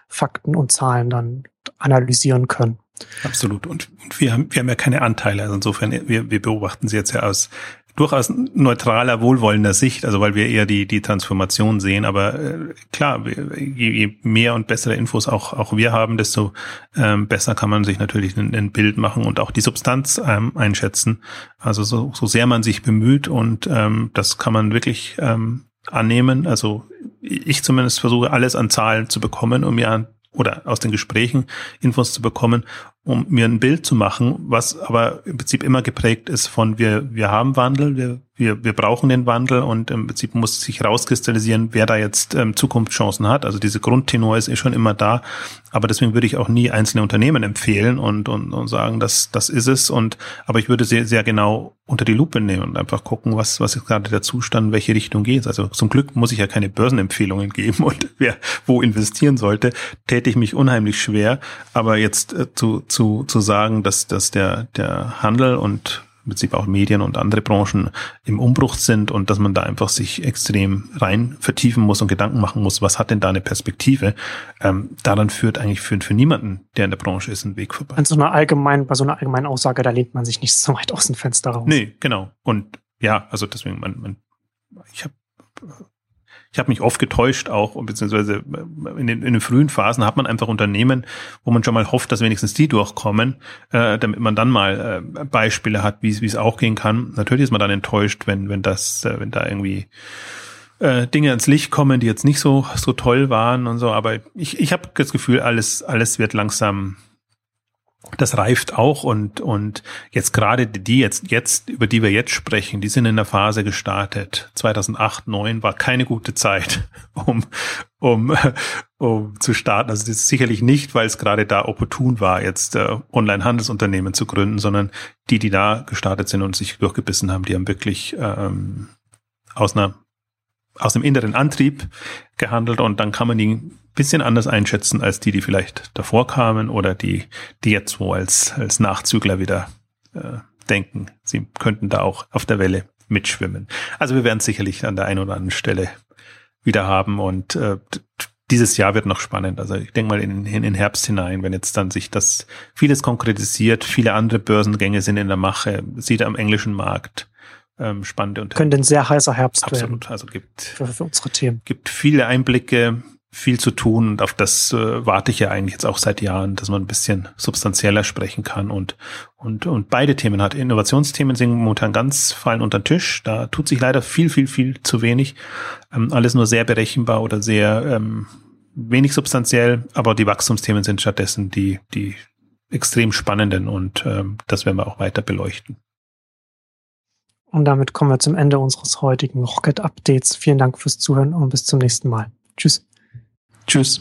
Fakten und Zahlen dann analysieren können. Absolut. Und, und wir, haben, wir haben ja keine Anteile. Also insofern, wir, wir beobachten sie jetzt ja aus durchaus neutraler, wohlwollender Sicht, also weil wir eher die, die Transformation sehen. Aber äh, klar, je, je mehr und bessere Infos auch, auch wir haben, desto ähm, besser kann man sich natürlich ein, ein Bild machen und auch die Substanz ähm, einschätzen. Also so, so sehr man sich bemüht und ähm, das kann man wirklich ähm, annehmen. Also ich zumindest versuche alles an Zahlen zu bekommen, um mir oder aus den Gesprächen Infos zu bekommen, um mir ein Bild zu machen, was aber im Prinzip immer geprägt ist von wir, wir haben Wandel, wir, wir, wir brauchen den Wandel und im Prinzip muss sich rauskristallisieren, wer da jetzt ähm, Zukunftschancen hat. Also diese Grundtenor ist eh schon immer da, aber deswegen würde ich auch nie einzelne Unternehmen empfehlen und, und, und sagen, das, das ist es. Und aber ich würde sehr, sehr genau unter die Lupe nehmen und einfach gucken, was, was ist gerade der Zustand, welche Richtung geht. Also zum Glück muss ich ja keine Börsenempfehlungen geben und wer wo investieren sollte, täte ich mich unheimlich schwer. Aber jetzt äh, zu, zu, zu sagen, dass, dass der, der Handel und im Prinzip auch Medien und andere Branchen im Umbruch sind und dass man da einfach sich extrem rein vertiefen muss und Gedanken machen muss, was hat denn da eine Perspektive, ähm, daran führt eigentlich für, für niemanden, der in der Branche ist, ein Weg vorbei. An so einer allgemeinen, bei so einer allgemeinen Aussage, da lehnt man sich nicht so weit aus dem Fenster raus. Nee, genau. Und ja, also deswegen, man, man ich habe ich habe mich oft getäuscht auch, beziehungsweise in den, in den frühen Phasen hat man einfach Unternehmen, wo man schon mal hofft, dass wenigstens die durchkommen, äh, damit man dann mal äh, Beispiele hat, wie es auch gehen kann. Natürlich ist man dann enttäuscht, wenn wenn das, äh, wenn da irgendwie äh, Dinge ans Licht kommen, die jetzt nicht so so toll waren und so. Aber ich ich habe das Gefühl, alles alles wird langsam das reift auch und, und jetzt gerade die jetzt, jetzt, über die wir jetzt sprechen, die sind in der Phase gestartet. 2008, 2009 war keine gute Zeit, um, um, um zu starten. Also das ist sicherlich nicht, weil es gerade da opportun war, jetzt äh, Online-Handelsunternehmen zu gründen, sondern die, die da gestartet sind und sich durchgebissen haben, die haben wirklich ähm, aus einer aus dem inneren Antrieb gehandelt und dann kann man die bisschen anders einschätzen als die, die vielleicht davor kamen oder die, die jetzt so als, als Nachzügler wieder äh, denken, sie könnten da auch auf der Welle mitschwimmen. Also wir werden sicherlich an der einen oder anderen Stelle wieder haben und äh, dieses Jahr wird noch spannend. Also ich denke mal in, in den Herbst hinein, wenn jetzt dann sich das vieles konkretisiert, viele andere Börsengänge sind in der Mache, sieht am englischen Markt ähm, spannende Unternehmen. Könnte ein sehr heißer Herbst Absolut. werden. Also gibt für, für unsere Themen. Gibt viele Einblicke, viel zu tun und auf das äh, warte ich ja eigentlich jetzt auch seit Jahren, dass man ein bisschen substanzieller sprechen kann und und und beide Themen hat. Innovationsthemen sind momentan ganz fallen unter den Tisch. Da tut sich leider viel viel viel zu wenig. Ähm, alles nur sehr berechenbar oder sehr ähm, wenig substanziell, aber die Wachstumsthemen sind stattdessen die die extrem spannenden und ähm, das werden wir auch weiter beleuchten. Und damit kommen wir zum Ende unseres heutigen Rocket Updates. Vielen Dank fürs Zuhören und bis zum nächsten Mal. Tschüss. Tschüss.